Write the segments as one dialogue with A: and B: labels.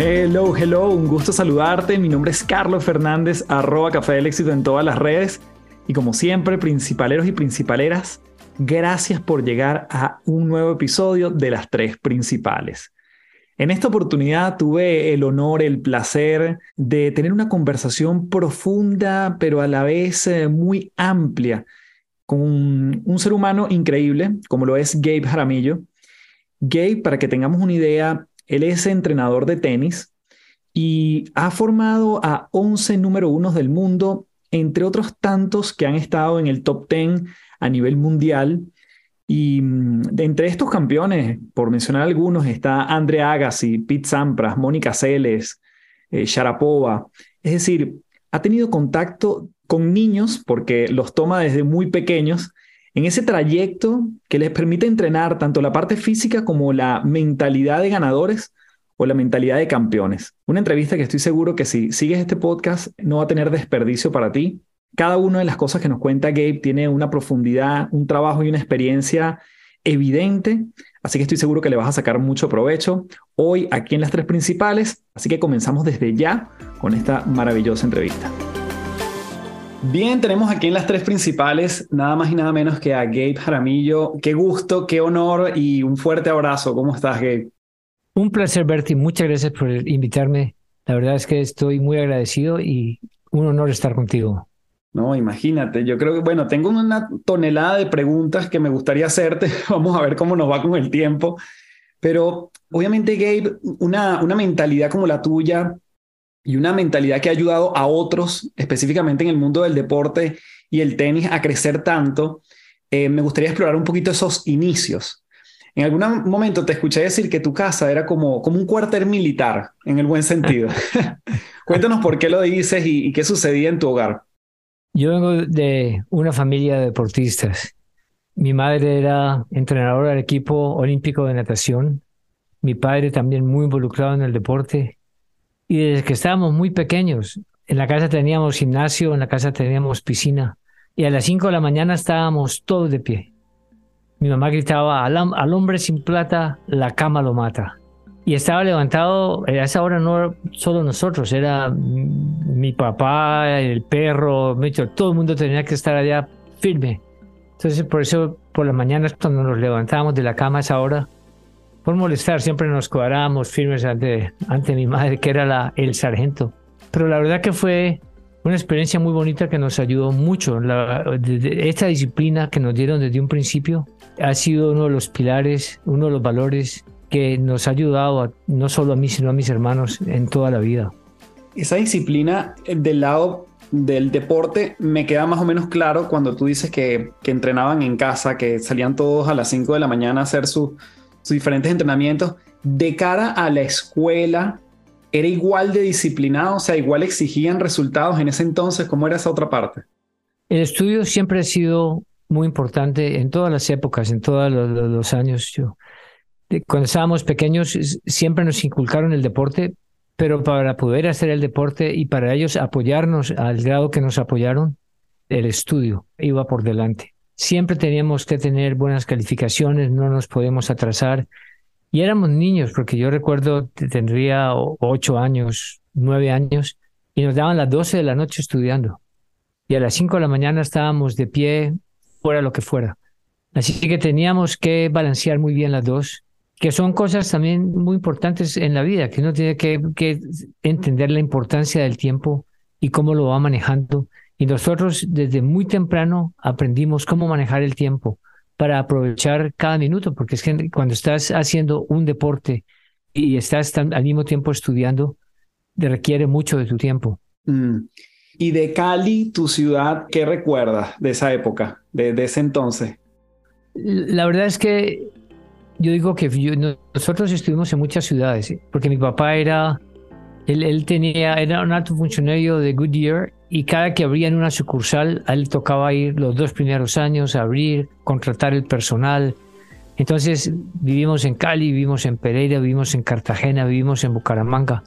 A: Hello, hello, un gusto saludarte. Mi nombre es Carlos Fernández, arroba Café del Éxito en todas las redes. Y como siempre, principaleros y principaleras, gracias por llegar a un nuevo episodio de las tres principales. En esta oportunidad tuve el honor, el placer de tener una conversación profunda, pero a la vez eh, muy amplia, con un ser humano increíble, como lo es Gabe Jaramillo. Gabe, para que tengamos una idea, él es entrenador de tenis y ha formado a 11 número unos del mundo, entre otros tantos que han estado en el top 10 a nivel mundial. Y mm, de entre estos campeones, por mencionar algunos, está Andrea Agassi, Pete Sampras, Mónica Celes, eh, Sharapova. Es decir, ha tenido contacto con niños porque los toma desde muy pequeños en ese trayecto que les permite entrenar tanto la parte física como la mentalidad de ganadores o la mentalidad de campeones. Una entrevista que estoy seguro que si sigues este podcast no va a tener desperdicio para ti. Cada una de las cosas que nos cuenta Gabe tiene una profundidad, un trabajo y una experiencia evidente, así que estoy seguro que le vas a sacar mucho provecho hoy aquí en las tres principales, así que comenzamos desde ya con esta maravillosa entrevista. Bien, tenemos aquí en las tres principales nada más y nada menos que a Gabe Jaramillo. Qué gusto, qué honor y un fuerte abrazo. ¿Cómo estás, Gabe?
B: Un placer verte y muchas gracias por invitarme. La verdad es que estoy muy agradecido y un honor estar contigo.
A: No, imagínate, yo creo que, bueno, tengo una tonelada de preguntas que me gustaría hacerte. Vamos a ver cómo nos va con el tiempo. Pero obviamente, Gabe, una, una mentalidad como la tuya, y una mentalidad que ha ayudado a otros, específicamente en el mundo del deporte y el tenis, a crecer tanto, eh, me gustaría explorar un poquito esos inicios. En algún momento te escuché decir que tu casa era como, como un cuartel militar, en el buen sentido. Cuéntanos por qué lo dices y, y qué sucedía en tu hogar.
B: Yo vengo de una familia de deportistas. Mi madre era entrenadora del equipo olímpico de natación. Mi padre también muy involucrado en el deporte. Y desde que estábamos muy pequeños, en la casa teníamos gimnasio, en la casa teníamos piscina. Y a las 5 de la mañana estábamos todos de pie. Mi mamá gritaba, al, al, hombre sin plata, la cama lo mata. Y estaba levantado, a esa hora no solo nosotros, era mi papá, el perro, todo el mundo tenía que estar allá firme. Entonces, por eso, por las mañanas, cuando nos levantábamos de la cama a esa hora, por molestar, siempre nos cuadrábamos firmes ante, ante mi madre, que era la, el sargento. Pero la verdad que fue una experiencia muy bonita que nos ayudó mucho. La, esta disciplina que nos dieron desde un principio ha sido uno de los pilares, uno de los valores que nos ha ayudado no solo a mí, sino a mis hermanos en toda la vida.
A: Esa disciplina eh, del lado del deporte me queda más o menos claro cuando tú dices que, que entrenaban en casa, que salían todos a las 5 de la mañana a hacer sus diferentes entrenamientos. De cara a la escuela, ¿era igual de disciplinado? O sea, igual exigían resultados en ese entonces. ¿Cómo era esa otra parte?
B: El estudio siempre ha sido muy importante en todas las épocas, en todos los, años. Yo, cuando estábamos pequeños, siempre nos inculcaron el deporte, pero para poder hacer el deporte y para ellos apoyarnos al grado que nos apoyaron, el estudio iba por delante. Siempre teníamos que tener buenas calificaciones, no nos podíamos atrasar. Y éramos niños, porque yo recuerdo, tendría ocho años, nueve años, y nos daban las doce de la noche estudiando. Y a las cinco de la mañana estábamos de pie, fuera lo que fuera. Así que teníamos que balancear muy bien las dos que son cosas también muy importantes en la vida, que uno tiene que, entender la importancia del tiempo y cómo lo va manejando. Y nosotros desde muy temprano aprendimos cómo manejar el tiempo para aprovechar cada minuto, porque es que cuando estás haciendo un deporte y estás al mismo tiempo estudiando, requiere mucho de tu tiempo.
A: Mm. Y de Cali, tu ciudad, ¿qué recuerdas de esa época, de, de ese entonces?
B: La verdad es que yo digo que nosotros estuvimos en muchas ciudades, porque mi papá era, él, tenía, era un alto funcionario de Goodyear y cada que abrían una sucursal, a él tocaba ir los dos primeros años a abrir, contratar el personal. Entonces vivimos en Cali, vivimos en Pereira, vivimos en Cartagena, vivimos en Bucaramanga,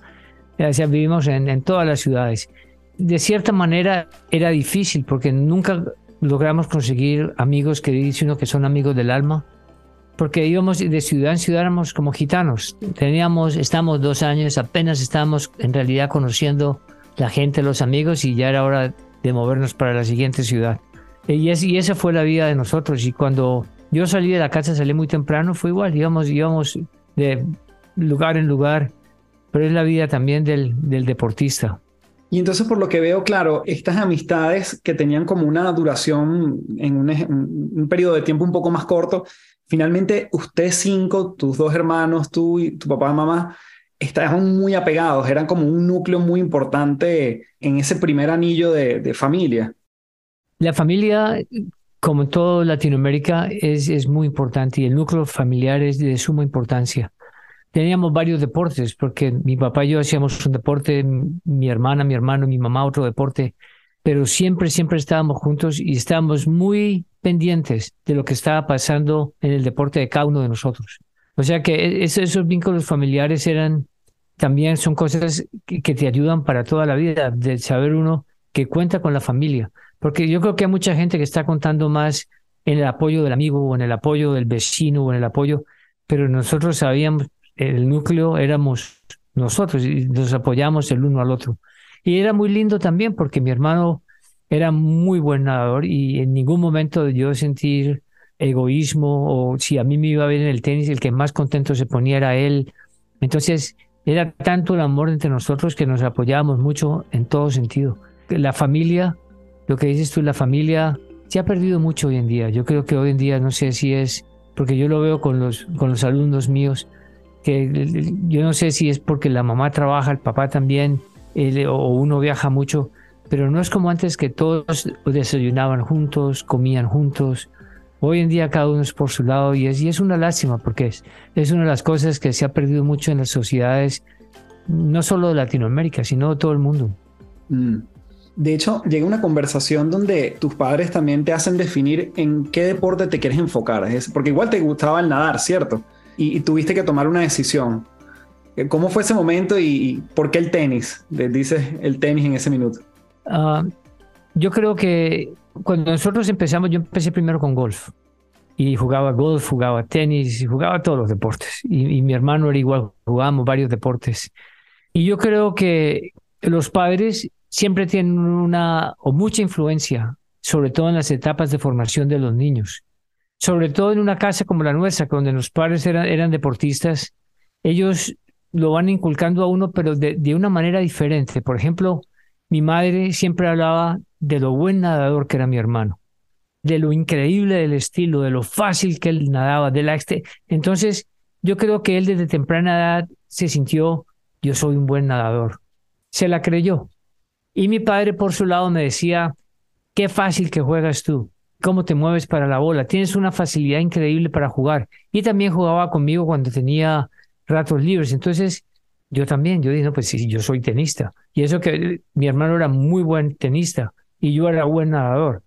B: o sea, vivimos en, en todas las ciudades. De cierta manera era difícil porque nunca logramos conseguir amigos que dice uno que son amigos del alma porque íbamos de ciudad en ciudad, éramos como gitanos. Teníamos, estamos dos años, apenas estábamos en realidad conociendo la gente, los amigos, y ya era hora de movernos para la siguiente ciudad. Y, y esa fue la vida de nosotros. Y cuando yo salí de la casa, salí muy temprano, fue igual, íbamos, íbamos de lugar en lugar, pero es la vida también del, del deportista.
A: Y entonces, por lo que veo, claro, estas amistades que tenían como una duración en un, un periodo de tiempo un poco más corto, finalmente ustedes cinco, tus dos hermanos, tú y tu papá y mamá, estaban muy apegados, eran como un núcleo muy importante en ese primer anillo de, familia.
B: La familia, como en toda Latinoamérica, es, es muy importante y el núcleo familiar es de suma importancia. Teníamos varios deportes, porque mi papá y yo hacíamos un deporte, mi hermana, mi hermano, mi mamá otro deporte, pero siempre, siempre estábamos juntos y estábamos muy pendientes de lo que estaba pasando en el deporte de cada uno de nosotros. O sea que e, esos, vínculos familiares eran también son cosas que, te ayudan para toda la vida, de saber uno que cuenta con la familia. Porque yo creo que hay mucha gente que está contando más en el apoyo del amigo o en el apoyo del vecino o en el apoyo, pero nosotros sabíamos, el núcleo éramos nosotros y nos apoyamos el uno al otro. Y era muy lindo también porque mi hermano era muy buen nadador y en ningún momento yo sentir egoísmo o si a mí me iba a ver en el tenis, el que más contento se ponía era él. Entonces era tanto el amor entre nosotros que nos apoyábamos mucho en todo sentido. La familia, lo que dices tú, la familia se ha perdido mucho hoy en día. Yo creo que hoy en día, no sé si es, porque yo lo veo con los, con los alumnos míos, que yo no sé si es porque la mamá trabaja, el papá también, o uno viaja mucho, pero no es como antes que todos desayunaban juntos, comían juntos. Hoy en día cada uno es por su lado y es, una lástima porque es, una de las cosas que se ha perdido mucho en las sociedades, no solo de Latinoamérica, sino de todo el mundo.
A: Mm. De hecho, llega una conversación donde tus padres también te hacen definir en qué deporte te quieres enfocar. Porque igual te gustaba el nadar, ¿cierto? Y tuviste que tomar una decisión. Eh, ¿Cómo fue ese momento y, por qué el tenis? Dices el tenis en ese minuto.
B: Ah, yo creo que cuando nosotros empezamos, yo empecé primero con golf. Y jugaba golf, jugaba tenis, y jugaba todos los deportes. Y, mi hermano era igual, jugábamos varios deportes. Y yo creo que los padres siempre tienen una o mucha influencia, sobre todo en las etapas de formación de los niños. Sobre todo en una casa como la nuestra, donde los padres eran, eran deportistas, ellos lo van inculcando a uno, pero de, de, una manera diferente. Por ejemplo, mi madre siempre hablaba de lo buen nadador que era mi hermano, de lo increíble del estilo, de lo fácil que él nadaba, de la Entonces, yo creo que él desde temprana edad se sintió, yo soy un buen nadador. Se la creyó. Y mi padre, por su lado, me decía, qué fácil que juegas tú, cómo te mueves para la bola, tienes una facilidad increíble para jugar. Y también jugaba conmigo cuando tenía ratos libres. Entonces, yo también, yo dije, no, pues sí, yo soy tenista. Y eso que mi hermano era muy buen tenista y yo era buen nadador.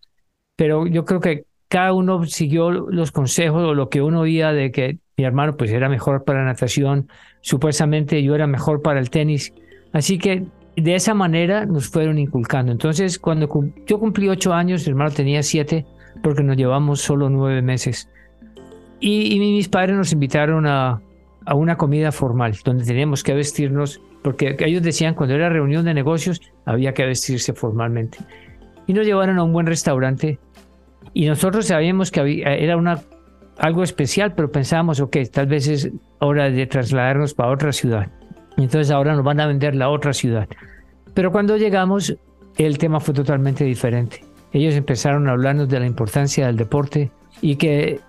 B: Pero yo creo que cada uno siguió los consejos o lo que uno oía de que mi hermano pues era mejor para la natación, supuestamente yo era mejor para el tenis. Así que de esa manera nos fueron inculcando. Entonces, cuando yo cumplí ocho años, mi hermano tenía siete, porque nos llevamos solo nueve meses. Y, mis padres nos invitaron a, a una comida formal, donde teníamos que vestirnos, porque ellos decían cuando era reunión de negocios había que vestirse formalmente. Y nos llevaron a un buen restaurante y nosotros sabíamos que había, era una, algo especial, pero pensábamos, ok, tal vez es hora de trasladarnos para otra ciudad. Entonces ahora nos van a vender la otra ciudad. Pero cuando llegamos, el tema fue totalmente diferente. Ellos empezaron a hablarnos de la importancia del deporte y que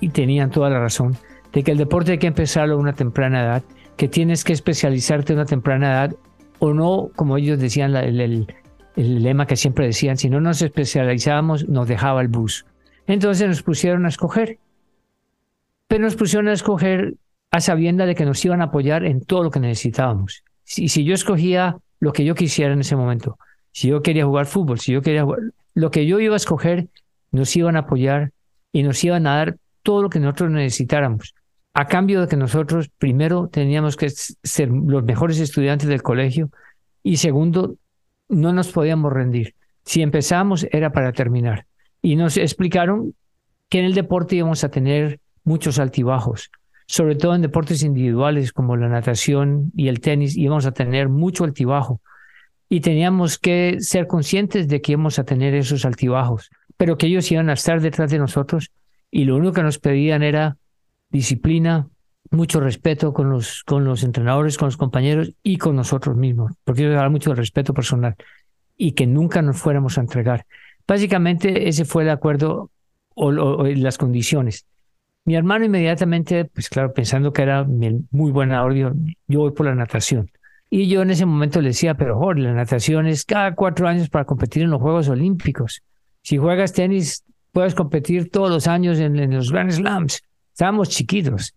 B: y tenían toda la razón, de que el deporte hay que empezarlo a una temprana edad, que tienes que especializarte a una temprana edad o no, como ellos decían, el, el, lema que siempre decían, si no nos especializábamos, nos dejaba el bus. Entonces nos pusieron a escoger. Pero nos pusieron a escoger a sabienda de que nos iban a apoyar en todo lo que necesitábamos. Y si, yo escogía lo que yo quisiera en ese momento, si yo quería jugar fútbol, si yo quería jugar, lo que yo iba a escoger, nos iban a apoyar y nos iban a dar todo lo que nosotros necesitáramos. A cambio de que nosotros, primero, teníamos que ser los mejores estudiantes del colegio y segundo, no nos podíamos rendir. Si empezamos era para terminar. Y nos explicaron que en el deporte íbamos a tener muchos altibajos, sobre todo en deportes individuales como la natación y el tenis, íbamos a tener mucho altibajo. Y teníamos que ser conscientes de que íbamos a tener esos altibajos, pero que ellos iban a estar detrás de nosotros y lo único que nos pedían era disciplina, mucho respeto con los, con los entrenadores, con los compañeros y con nosotros mismos, porque daban mucho respeto personal y que nunca nos fuéramos a entregar. Básicamente ese fue el acuerdo o, las condiciones. Mi hermano inmediatamente, pues claro, pensando que era muy buena audio, yo voy por la natación. Y yo en ese momento le decía, pero Jorge, la natación es cada cuatro años para competir en los Juegos Olímpicos. Si juegas tenis, puedes competir todos los años en, en los Grand Slams. Estábamos chiquitos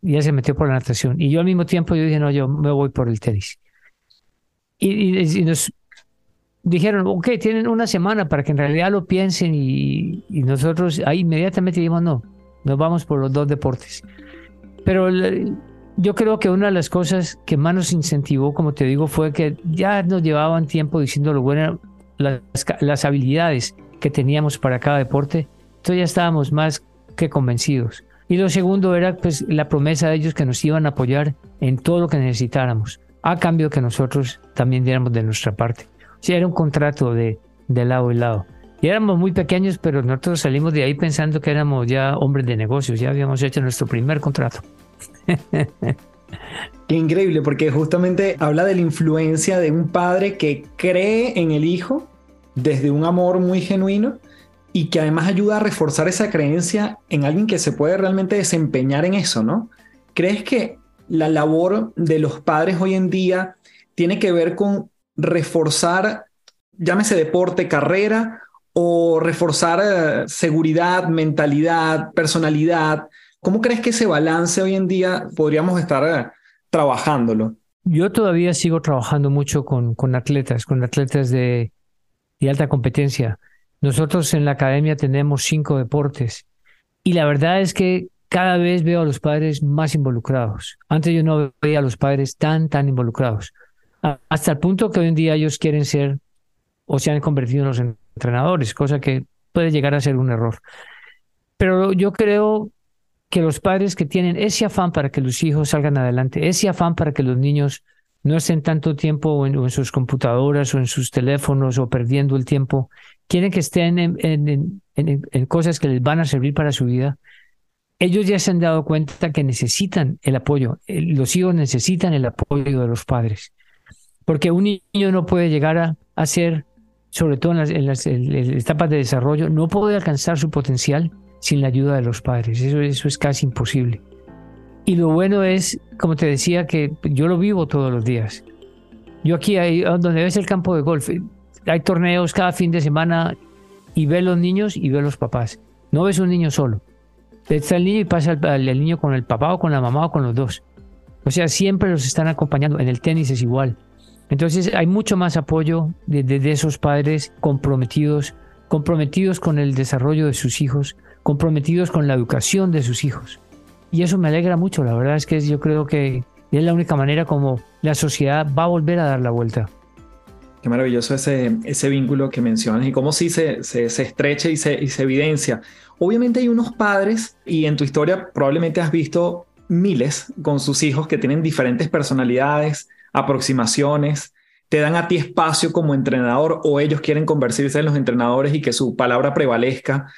B: y ya se metió por la natación. Y yo al mismo tiempo yo dije, no, yo me voy por el tenis. Y, nos dijeron, ok, tienen una semana para que en realidad lo piensen y, nosotros ahí inmediatamente dijimos, no, nos vamos por los dos deportes. Pero yo creo que una de las cosas que más nos incentivó, como te digo, fue que ya nos llevaban tiempo diciendo lo bueno, las, las habilidades que teníamos para cada deporte. Entonces ya estábamos más que convencidos. Y lo segundo era pues la promesa de ellos que nos iban a apoyar en todo lo que necesitáramos, a cambio que nosotros también diéramos de nuestra parte. O sea, era un contrato de, de lado y lado. Y éramos muy pequeños, pero nosotros salimos de ahí pensando que éramos ya hombres de negocios, ya habíamos hecho nuestro primer contrato.
A: Qué increíble, porque justamente habla de la influencia de un padre que cree en el hijo desde un amor muy genuino y que además ayuda a reforzar esa creencia en alguien que se puede realmente desempeñar en eso, ¿no? ¿Crees que la labor de los padres hoy en día tiene que ver con reforzar, llámese deporte, carrera, o reforzar eh, seguridad, mentalidad, personalidad? ¿Cómo crees que ese balance hoy en día podríamos estar eh, trabajándolo?
B: Yo todavía sigo trabajando mucho con, atletas, con atletas de alta competencia nosotros en la academia tenemos cinco deportes y la verdad es que cada vez veo a los padres más involucrados. Antes yo no veía a los padres tan, tan involucrados. Hasta el punto que hoy en día ellos quieren ser o se han convertido en los entrenadores, cosa que puede llegar a ser un error. Pero yo creo que los padres que tienen ese afán para que los hijos salgan adelante, ese afán para que los niños no estén tanto tiempo en, sus computadoras o en sus teléfonos o perdiendo el tiempo, quieren que estén en, cosas que les van a servir para su vida, ellos ya se han dado cuenta que necesitan el apoyo, los hijos necesitan el apoyo de los padres, porque un niño no puede llegar a, a ser, sobre todo en las, etapas de desarrollo, no puede alcanzar su potencial sin la ayuda de los padres, eso, eso es casi imposible. Y lo bueno es, como te decía, que yo lo vivo todos los días. Yo aquí, hay, donde ves el campo de golf, hay torneos cada fin de semana y ve los niños y ve los papás. No ves un niño solo. Está el niño y pasa el, niño con el papá o con la mamá o con los dos. O sea, siempre los están acompañando. En el tenis es igual. Entonces hay mucho más apoyo de, de, esos padres comprometidos, comprometidos con el desarrollo de sus hijos, comprometidos con la educación de sus hijos. Y eso me alegra mucho. La verdad es que yo creo que es la única manera como la sociedad va a volver a dar la vuelta.
A: Qué maravilloso ese, ese vínculo que mencionas y cómo sí se, se, estrecha y se, se evidencia. Obviamente hay unos padres, y en tu historia probablemente has visto miles con sus hijos que tienen diferentes personalidades, aproximaciones, te dan a ti espacio como entrenador o ellos quieren convertirse en los entrenadores y que su palabra prevalezca.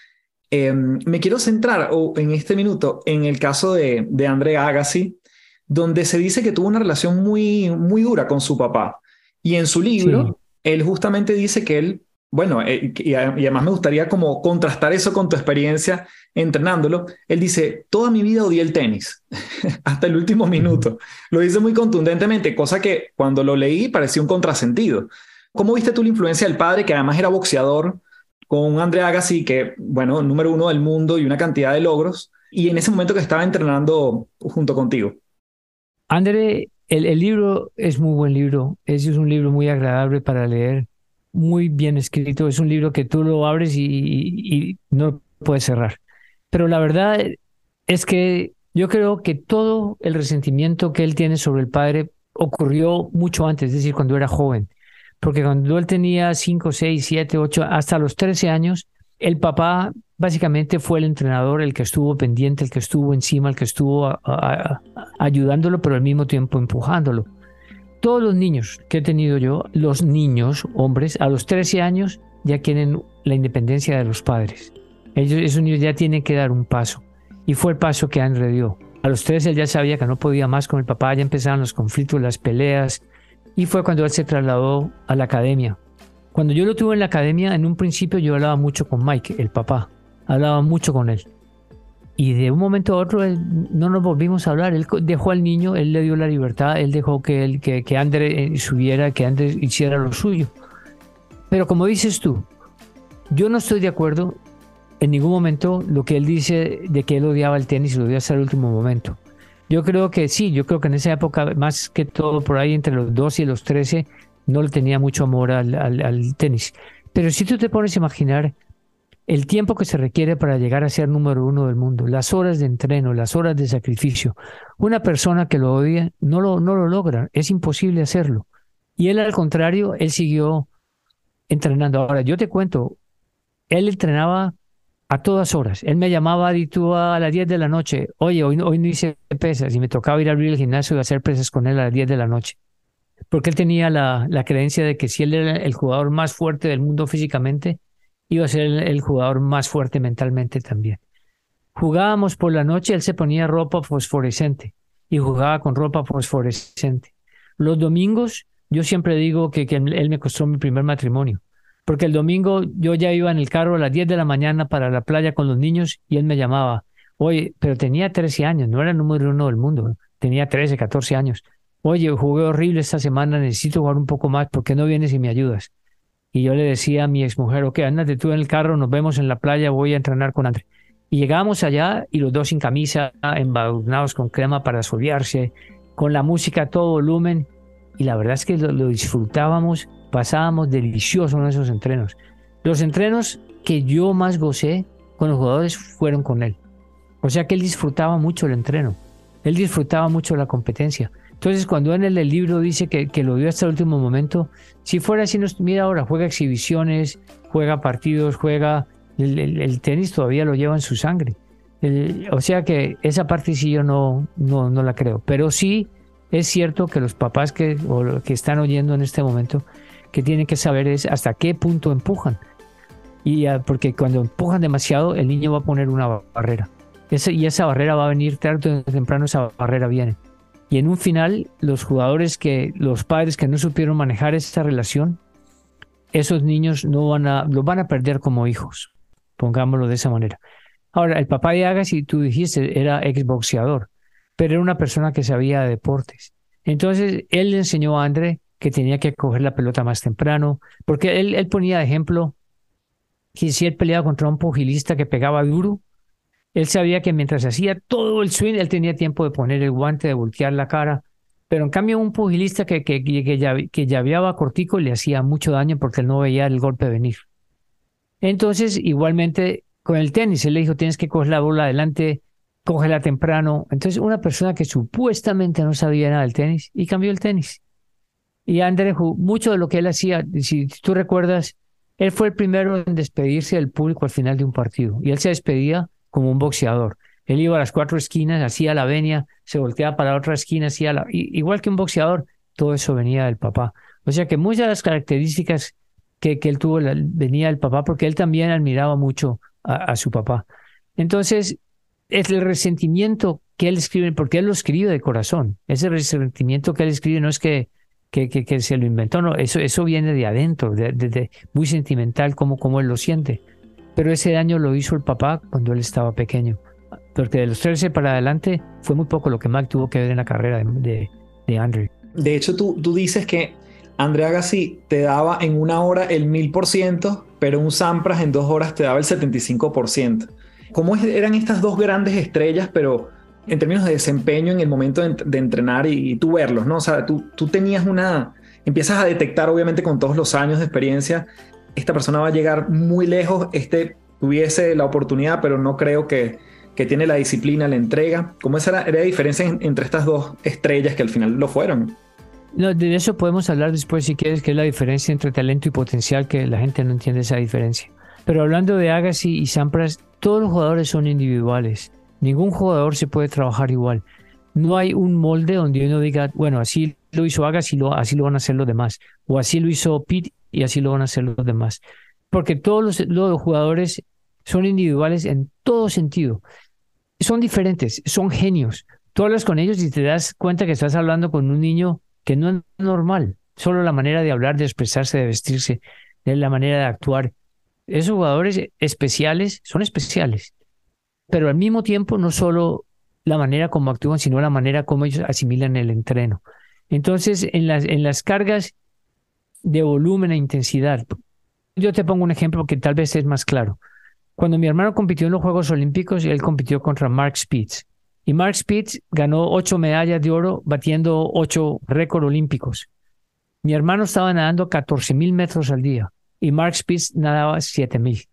A: Em, me quiero centrar en este minuto en el caso de, de André Agassi, donde se dice que tuvo una relación muy, muy dura con su papá. Y en su libro, él justamente dice que él, bueno, eh, y, además me gustaría como contrastar eso con tu experiencia entrenándolo. Él dice, toda mi vida odié el tenis, hasta el último minuto. Lo dice muy contundentemente, cosa que cuando lo leí parecía un contrasentido. ¿Cómo viste tú la influencia del padre, que además era boxeador, con un André Agassi, que, bueno, número uno del mundo y una cantidad de logros, y en ese momento que estaba entrenando junto contigo?
B: André, el, libro es muy buen libro, es, es un libro muy agradable para leer, muy bien escrito, es un libro que tú lo abres y, no puedes cerrar. Pero la verdad es que yo creo que todo el resentimiento que él tiene sobre el padre ocurrió mucho antes, es decir, cuando era joven. Porque cuando él tenía 5, 6, 7, 8, hasta los 13 años, el papá básicamente fue el entrenador, el que estuvo pendiente, el que estuvo encima, el que estuvo ayudándolo, pero al mismo tiempo empujándolo. Todos los niños que he tenido yo, los niños, hombres, a los 13 años ya quieren la independencia de los padres. Ellos, esos niños ya tienen que dar un paso. Y fue el paso que André dio. A los 13 él ya sabía que no podía más con el papá, ya empezaron los conflictos, las peleas. Y fue cuando él se trasladó a la academia. Cuando yo lo tuve en la academia, en un principio yo hablaba mucho con Mike, el papá hablaba mucho con él. Y de un momento a otro no nos volvimos a hablar. Él dejó al niño, él le dio la libertad, él dejó que, él, que, que André eh, subiera, que André hiciera lo suyo. Pero como dices tú, yo no estoy de acuerdo en ningún momento lo que él dice de que él odiaba el tenis y lo odiaba hasta el último momento. Yo creo que sí, yo creo que en esa época, más que todo por ahí entre los 12 y los 13, no le tenía mucho amor al, al tenis. Pero si tú te pones a imaginar el tiempo que se requiere para llegar a ser número uno del mundo, las horas de entreno, las horas de sacrificio. Una persona que lo odia no lo, no lo logra, es imposible hacerlo. Y él al contrario, él siguió entrenando. Ahora, yo te cuento, él entrenaba a todas horas. Él me llamaba a las 10 de la noche, oye, hoy, hoy no hice pesas y me tocaba ir a abrir el gimnasio y hacer pesas con él a las 10 de la noche. Porque él tenía la, la creencia de que si él era el jugador más fuerte del mundo físicamente, iba a ser el, jugador más fuerte mentalmente también. Jugábamos por la noche, él se ponía ropa fosforescente y jugaba con ropa fosforescente. Los domingos, yo siempre digo que, que él me costó mi primer matrimonio, porque el domingo yo ya iba en el carro a las 10 de la mañana para la playa con los niños y él me llamaba, oye, pero tenía 13 años, no era el número uno del mundo, tenía 13, 14 años. Oye, jugué horrible esta semana, necesito jugar un poco más, ¿por qué no vienes y me ayudas? Y yo le decía a mi exmujer, ok, ándate tú en el carro, nos vemos en la playa, voy a entrenar con André. Y llegamos allá y los dos sin camisa, embadurnados con crema para solearse, con la música a todo volumen. Y la verdad es que lo, disfrutábamos, pasábamos delicioso en esos entrenos. Los entrenos que yo más gocé con los jugadores fueron con él. O sea que él disfrutaba mucho el entreno. Él disfrutaba mucho la competencia. Entonces, cuando en el, libro dice que, que, lo vio hasta el último momento, si fuera así, nos, mira ahora, juega exhibiciones, juega partidos, juega el, tenis, todavía lo lleva en su sangre. o sea que esa parte sí yo no, no, no la creo. Pero sí es cierto que los papás que, que están oyendo en este momento, que tienen que saber es hasta qué punto empujan. Y porque cuando empujan demasiado, el niño va a poner una barrera. y esa barrera va a venir tarde o temprano, esa barrera viene. Y en un final, los jugadores que, los padres que no supieron manejar esta relación, esos niños no van a, los van a perder como hijos, pongámoslo de esa manera. Ahora, el papá de Agassi, tú dijiste, era exboxeador, pero era una persona que sabía de deportes. Entonces, él le enseñó a André que tenía que coger la pelota más temprano, porque él, él ponía de ejemplo que si él peleaba contra un pugilista que pegaba duro, él sabía que mientras hacía todo el swing, él tenía tiempo de poner el guante, de voltear la cara. Pero en cambio, un pugilista que, que, que, que llaveaba cortico le hacía mucho daño porque él no veía el golpe venir. Entonces, igualmente con el tenis, él le dijo, tienes que coger la bola adelante, cógela temprano. Entonces, una persona que supuestamente no sabía nada del tenis y cambió el tenis. Y André, mucho de lo que él hacía, si tú recuerdas, él fue el primero en despedirse del público al final de un partido. Y él se despedía como un boxeador. Él iba a las cuatro esquinas, hacía la venia, se volteaba para la otra esquina, hacía la... Igual que un boxeador, todo eso venía del papá. O sea que muchas de las características que, que él tuvo venía del papá, porque él también admiraba mucho a, su papá. Entonces, es el resentimiento que él escribe, porque él lo escribe de corazón. Ese resentimiento que él escribe no es que, que, que, se lo inventó, no, eso, eso viene de adentro, de, muy sentimental, como, como él lo siente. Pero ese daño lo hizo el papá cuando él estaba pequeño. Porque de los 13 para adelante fue muy poco lo que Mac tuvo que ver en la carrera de, de, Andrew.
A: De hecho, tú, tú dices que André Agassi te daba en una hora el mil por ciento, pero un Sampras en dos horas te daba el 75%. ¿Cómo eran estas dos grandes estrellas, pero en términos de desempeño en el momento de, entrenar y, tú verlos, ¿no? O sea, tú, tú tenías una, empiezas a detectar obviamente con todos los años de experiencia, esta persona va a llegar muy lejos, este tuviese la oportunidad, pero no creo que, que tiene la disciplina, la entrega. ¿Cómo esa era, la diferencia entre estas dos estrellas que al final lo fueron?
B: No, de eso podemos hablar después si quieres, que es la diferencia entre talento y potencial, que la gente no entiende esa diferencia. Pero hablando de Agassi y Sampras, todos los jugadores son individuales. Ningún jugador se puede trabajar igual. No hay un molde donde uno diga, bueno, así lo hizo Agassi, lo, así lo van a hacer los demás. O así lo hizo Pete y así lo van a hacer los demás. Porque todos los, jugadores son individuales en todo sentido. Son diferentes, son genios. Tú hablas con ellos y te das cuenta que estás hablando con un niño que no es normal. Solo la manera de hablar, de expresarse, de vestirse, de la manera de actuar. Esos jugadores especiales son especiales, pero al mismo tiempo no solo la manera como actúan, sino la manera como ellos asimilan el entreno. Entonces, en las, en las cargas de volumen e intensidad, yo te pongo un ejemplo que tal vez es más claro. Cuando mi hermano compitió en los Juegos Olímpicos, él compitió contra Mark Spitz. Y Mark Spitz ganó ocho medallas de oro batiendo ocho récords olímpicos. Mi hermano estaba nadando 14 mil metros al día y Mark Spitz nadaba 7 mil.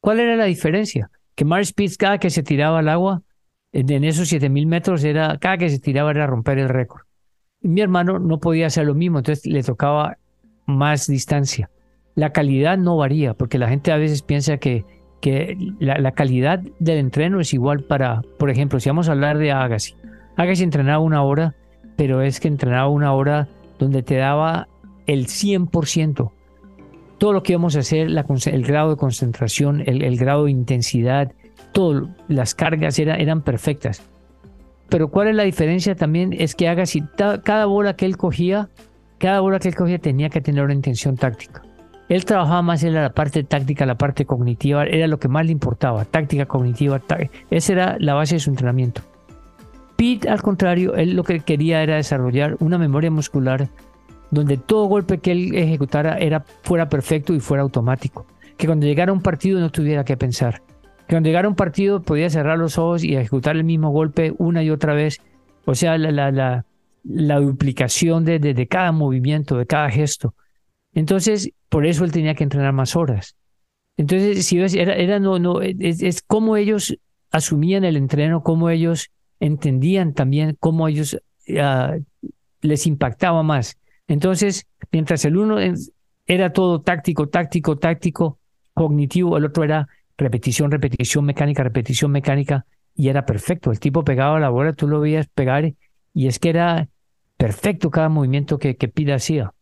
B: ¿Cuál era la diferencia? Que Mark Spitz cada que se tiraba al agua, en esos 7 mil metros, era, cada que se tiraba era romper el récord. Mi hermano no podía hacer lo mismo, entonces le tocaba más distancia. La calidad no varía, porque la gente a veces piensa que que la, calidad del entreno es igual para, por ejemplo, si vamos a hablar de Agassi. Agassi entrenaba una hora, pero es que entrenaba una hora donde te daba el 100%. Todo lo que íbamos a hacer, el grado de concentración, el, grado de intensidad, todas las cargas eran perfectas. Pero ¿cuál es la diferencia también? Es que Agassi, cada bola que él cogía, cada bola que él cogía tenía que tener una intención táctica. Él trabajaba más en la parte táctica, la parte cognitiva, era lo que más le importaba, táctica cognitiva, esa era la base de su entrenamiento. Pete, al contrario, él lo que quería era desarrollar una memoria muscular donde todo golpe que él ejecutara era, fuera perfecto y fuera automático. Que cuando llegara un partido no tuviera que pensar. Que cuando llegara un partido podía cerrar los ojos y ejecutar el mismo golpe una y otra vez. O sea, la, la, la, duplicación de, de, cada movimiento, de cada gesto. Entonces, por eso él tenía que entrenar más horas. Entonces, si era, era no, no, es, es como ellos asumían el entreno, cómo ellos entendían también cómo ellos ah, les impactaba más. Entonces, mientras el uno era todo táctico, táctico, táctico, cognitivo, el otro era repetición, repetición mecánica, repetición mecánica, y era perfecto. El tipo pegaba la bola, tú lo veías pegar, y es que era perfecto cada movimiento que, que Pida hacía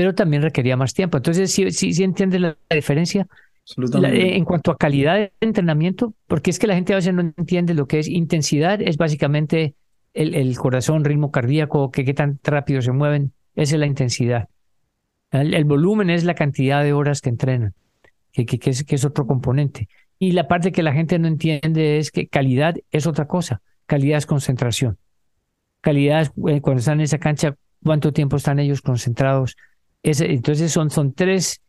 B: pero también requería más tiempo. Entonces, ¿sí, sí, sí entiendes la, diferencia? en cuanto a calidad de entrenamiento, porque es que la gente a veces no entiende lo que es intensidad, es básicamente el, el corazón, ritmo cardíaco, que qué tan rápido se mueven, esa es la intensidad. El, volumen es la cantidad de horas que entrenan, que, que, es, que es otro componente. Y la parte que la gente no entiende es que calidad es otra cosa. Calidad es concentración. Calidad eh, cuando están en esa cancha cuánto tiempo están ellos concentrados. entonces son, son, tres,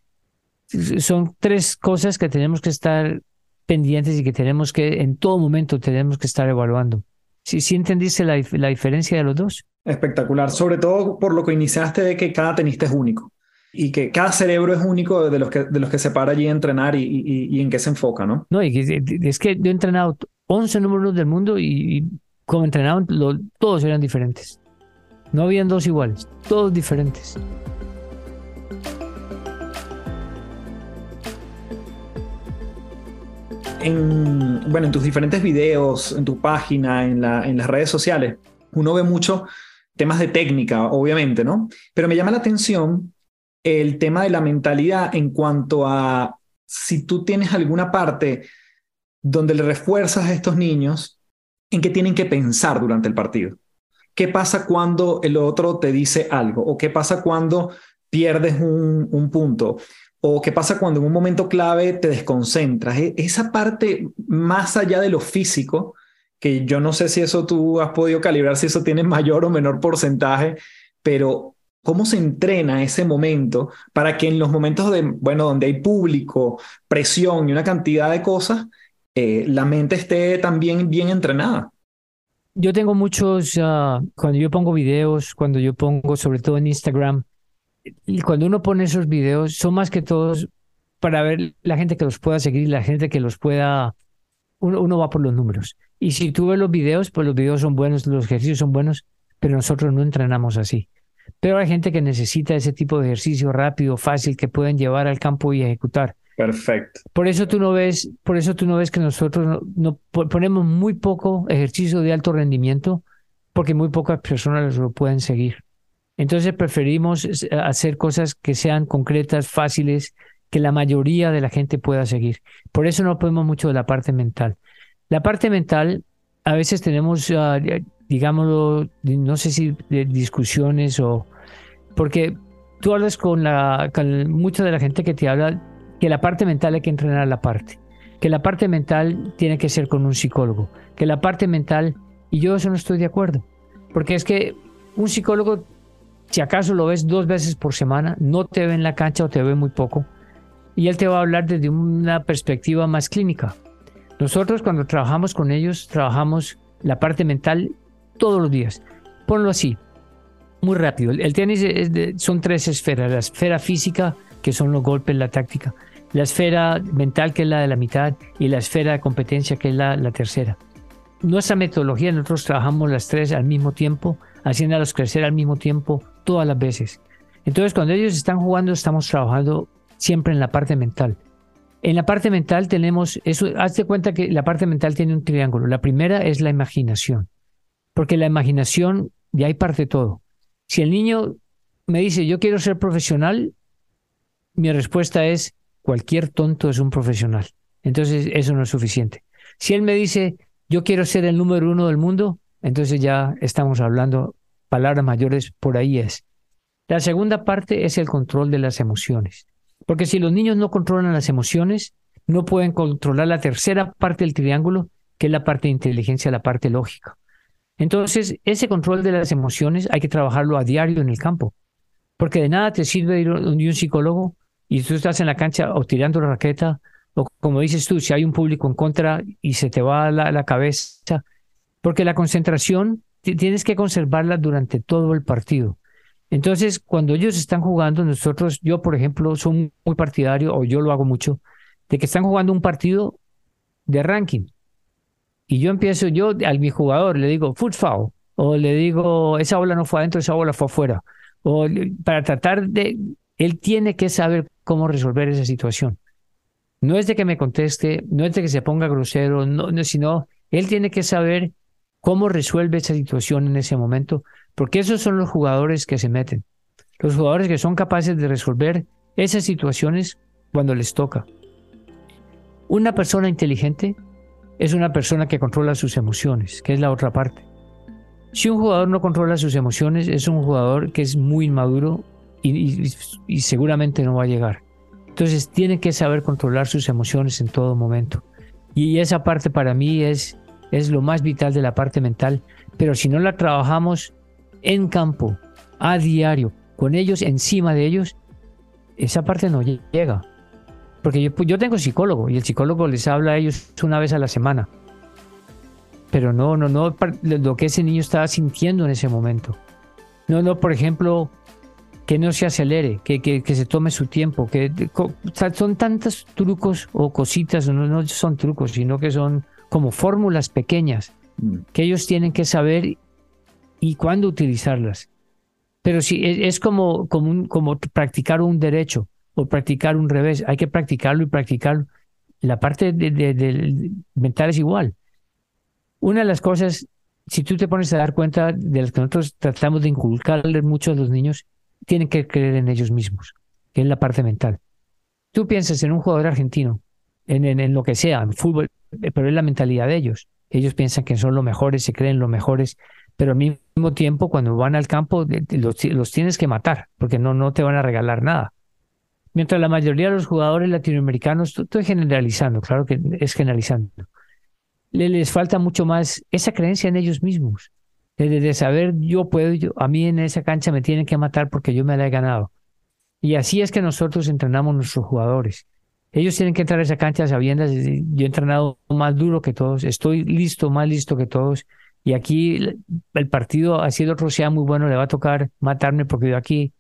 B: son tres cosas que tenemos que estar pendientes y que tenemos que, en todo momento, tenemos que estar evaluando. ¿Sí, sí entendiste la, la diferencia de los dos?
A: Espectacular, sobre todo por lo que iniciaste de que cada tenista es único y que cada cerebro es único de los que, de los que se para allí a entrenar y, y, en qué se enfoca, ¿no?
B: No, y es que yo he entrenado 11 números del mundo y, como entrenaban, todos eran diferentes. No habían dos iguales, todos diferentes.
A: En, bueno, en tus diferentes videos, en tu página, en, en las redes sociales, uno ve mucho temas de técnica, obviamente, ¿no? Pero me llama la atención el tema de la mentalidad en cuanto a si tú tienes alguna parte donde le refuerzas a estos niños en qué tienen que pensar durante el partido. ¿Qué pasa cuando el otro te dice algo? ¿O qué pasa cuando pierdes un, un punto? ¿O qué pasa cuando en un momento clave te desconcentras? E, esa parte más allá de lo físico, que yo no sé si eso tú has podido calibrar, si eso tiene mayor o menor porcentaje, pero ¿Cómo se entrena ese momento para que en los momentos de, bueno, donde hay público, presión y una cantidad de cosas, eh, la mente esté también bien entrenada?
B: Yo tengo muchos, ah, cuando yo pongo videos, cuando yo pongo sobre todo en Instagram, y cuando uno pone esos videos, son más que todos para ver la gente que los pueda seguir, la gente que los pueda, uno, uno va por los números. Y si tú ves los videos, pues los videos son buenos, los ejercicios son buenos, pero nosotros no entrenamos así. Pero hay gente que necesita ese tipo de ejercicio rápido, fácil, que pueden llevar al campo y ejecutar.
A: Perfecto.
B: Por eso tú no ves, por eso tú no ves que nosotros no, ponemos muy poco ejercicio de alto rendimiento, porque muy pocas personas lo pueden seguir. Entonces preferimos hacer cosas que sean concretas, fáciles, que la mayoría de la gente pueda seguir. Por eso no podemos mucho de la parte mental. La parte mental, a veces tenemos ah, digámoslo, no sé si discusiones o... Porque tú hablas con, la, mucha de la gente que te habla que la parte mental hay que entrenar la parte, que la parte mental tiene que ser con un psicólogo, que la parte mental, y yo eso no estoy de acuerdo, porque es que un psicólogo, si acaso lo ves dos veces por semana, no te ve en la cancha o te ve muy poco, y él te va a hablar desde una perspectiva más clínica. Nosotros cuando trabajamos con ellos, trabajamos la parte mental todos los días. Ponlo así, muy rápido. El tenis son tres esferas. La esfera física, que son los golpes, la táctica. La esfera mental, que es la de la mitad. Y la esfera de competencia, que es la, la tercera. Nuestra metodología, nosotros trabajamos las tres al mismo tiempo, haciéndolas crecer al mismo tiempo, todas las veces. Entonces, cuando ellos están jugando, estamos trabajando siempre en la parte mental. En la parte mental tenemos, eso, hazte cuenta que la parte mental tiene un triángulo. La primera es la imaginación. Porque la imaginación, de ahí parte todo. Si el niño me dice, yo quiero ser profesional, mi respuesta es, cualquier tonto es un profesional. Entonces, eso no es suficiente. Si él me dice, yo quiero ser el número uno del mundo, entonces ya estamos hablando palabras mayores, por ahí es. La segunda parte es el control de las emociones. Porque si los niños no controlan las emociones, no pueden controlar la tercera parte del triángulo, que es la parte de inteligencia, la parte lógica. Entonces, ese control de las emociones hay que trabajarlo a diario en el campo, porque de nada te sirve ir a un psicólogo y tú estás en la cancha o tirando la raqueta, o como dices tú, si hay un público en contra y se te va la, la cabeza, porque la concentración tienes que conservarla durante todo el partido. Entonces, cuando ellos están jugando, nosotros, yo por ejemplo, soy muy partidario, o yo lo hago mucho, de que están jugando un partido de ranking. Y yo empiezo, yo al mi jugador le digo, foot foul, o le digo, esa bola no fue adentro, esa bola fue afuera. O para tratar de, él tiene que saber cómo resolver esa situación. No es de que me conteste, no es de que se ponga grosero, no, no, sino él tiene que saber cómo resuelve esa situación en ese momento, porque esos son los jugadores que se meten, los jugadores que son capaces de resolver esas situaciones cuando les toca. Una persona inteligente es una persona que controla sus emociones, que es la otra parte. Si un jugador no controla sus emociones, es un jugador que es muy inmaduro y, seguramente no va a llegar. Entonces tiene que saber controlar sus emociones en todo momento. Y esa parte para mí es, es lo más vital de la parte mental. Pero si no la trabajamos en campo, a diario, con ellos, encima de ellos, esa parte no llega. Porque yo, yo tengo psicólogo y el psicólogo les habla a ellos una vez a la semana. Pero no, no, no lo que ese niño estaba sintiendo en ese momento. No, no, por ejemplo, que no se acelere, que, que, se tome su tiempo, que son tantos trucos o cositas, no, no son trucos, sino que son como fórmulas pequeñas mm. que ellos tienen que saber y cuándo utilizarlas. Pero sí, es, como, como, como practicar un derecho o practicar un revés, hay que practicarlo y practicarlo. La parte de, mental es igual. Una de las cosas, si tú te pones a dar cuenta de las que nosotros tratamos de inculcarle mucho a los niños, tienen que creer en ellos mismos, que la parte mental. Tú piensas en un jugador argentino, en, en, lo que sea, en fútbol, pero es la mentalidad de ellos. Ellos piensan que son los mejores, se creen los mejores, pero al mismo tiempo cuando van al campo los, los, tienes que matar, porque no, no te van a regalar nada. Mientras la mayoría de los jugadores latinoamericanos, estoy generalizando, claro que es generalizando, les falta mucho más esa creencia en ellos mismos de, saber yo puedo, a mí en esa cancha me tienen que matar porque yo me la he ganado. Y así es que nosotros entrenamos nuestros jugadores. Ellos tienen que entrar a esa cancha sabiendo, yo he entrenado más duro que todos, estoy listo, más listo que todos. Y aquí el partido, así el otro sea muy bueno, le va a tocar matarme porque yo aquí,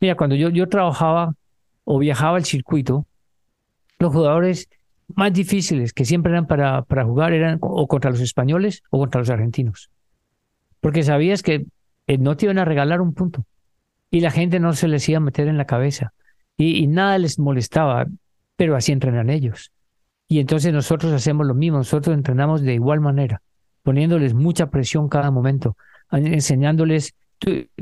B: mira, cuando yo, yo trabajaba o viajaba al circuito, los jugadores más difíciles que siempre eran para, para jugar eran o contra los españoles o contra los argentinos porque sabías que no te iban a regalar un punto y la gente no se les iba a meter en la cabeza y, nada les molestaba, pero así entrenan ellos. Y entonces nosotros hacemos lo mismo, nosotros entrenamos de igual manera, poniéndoles mucha presión cada momento, enseñándoles,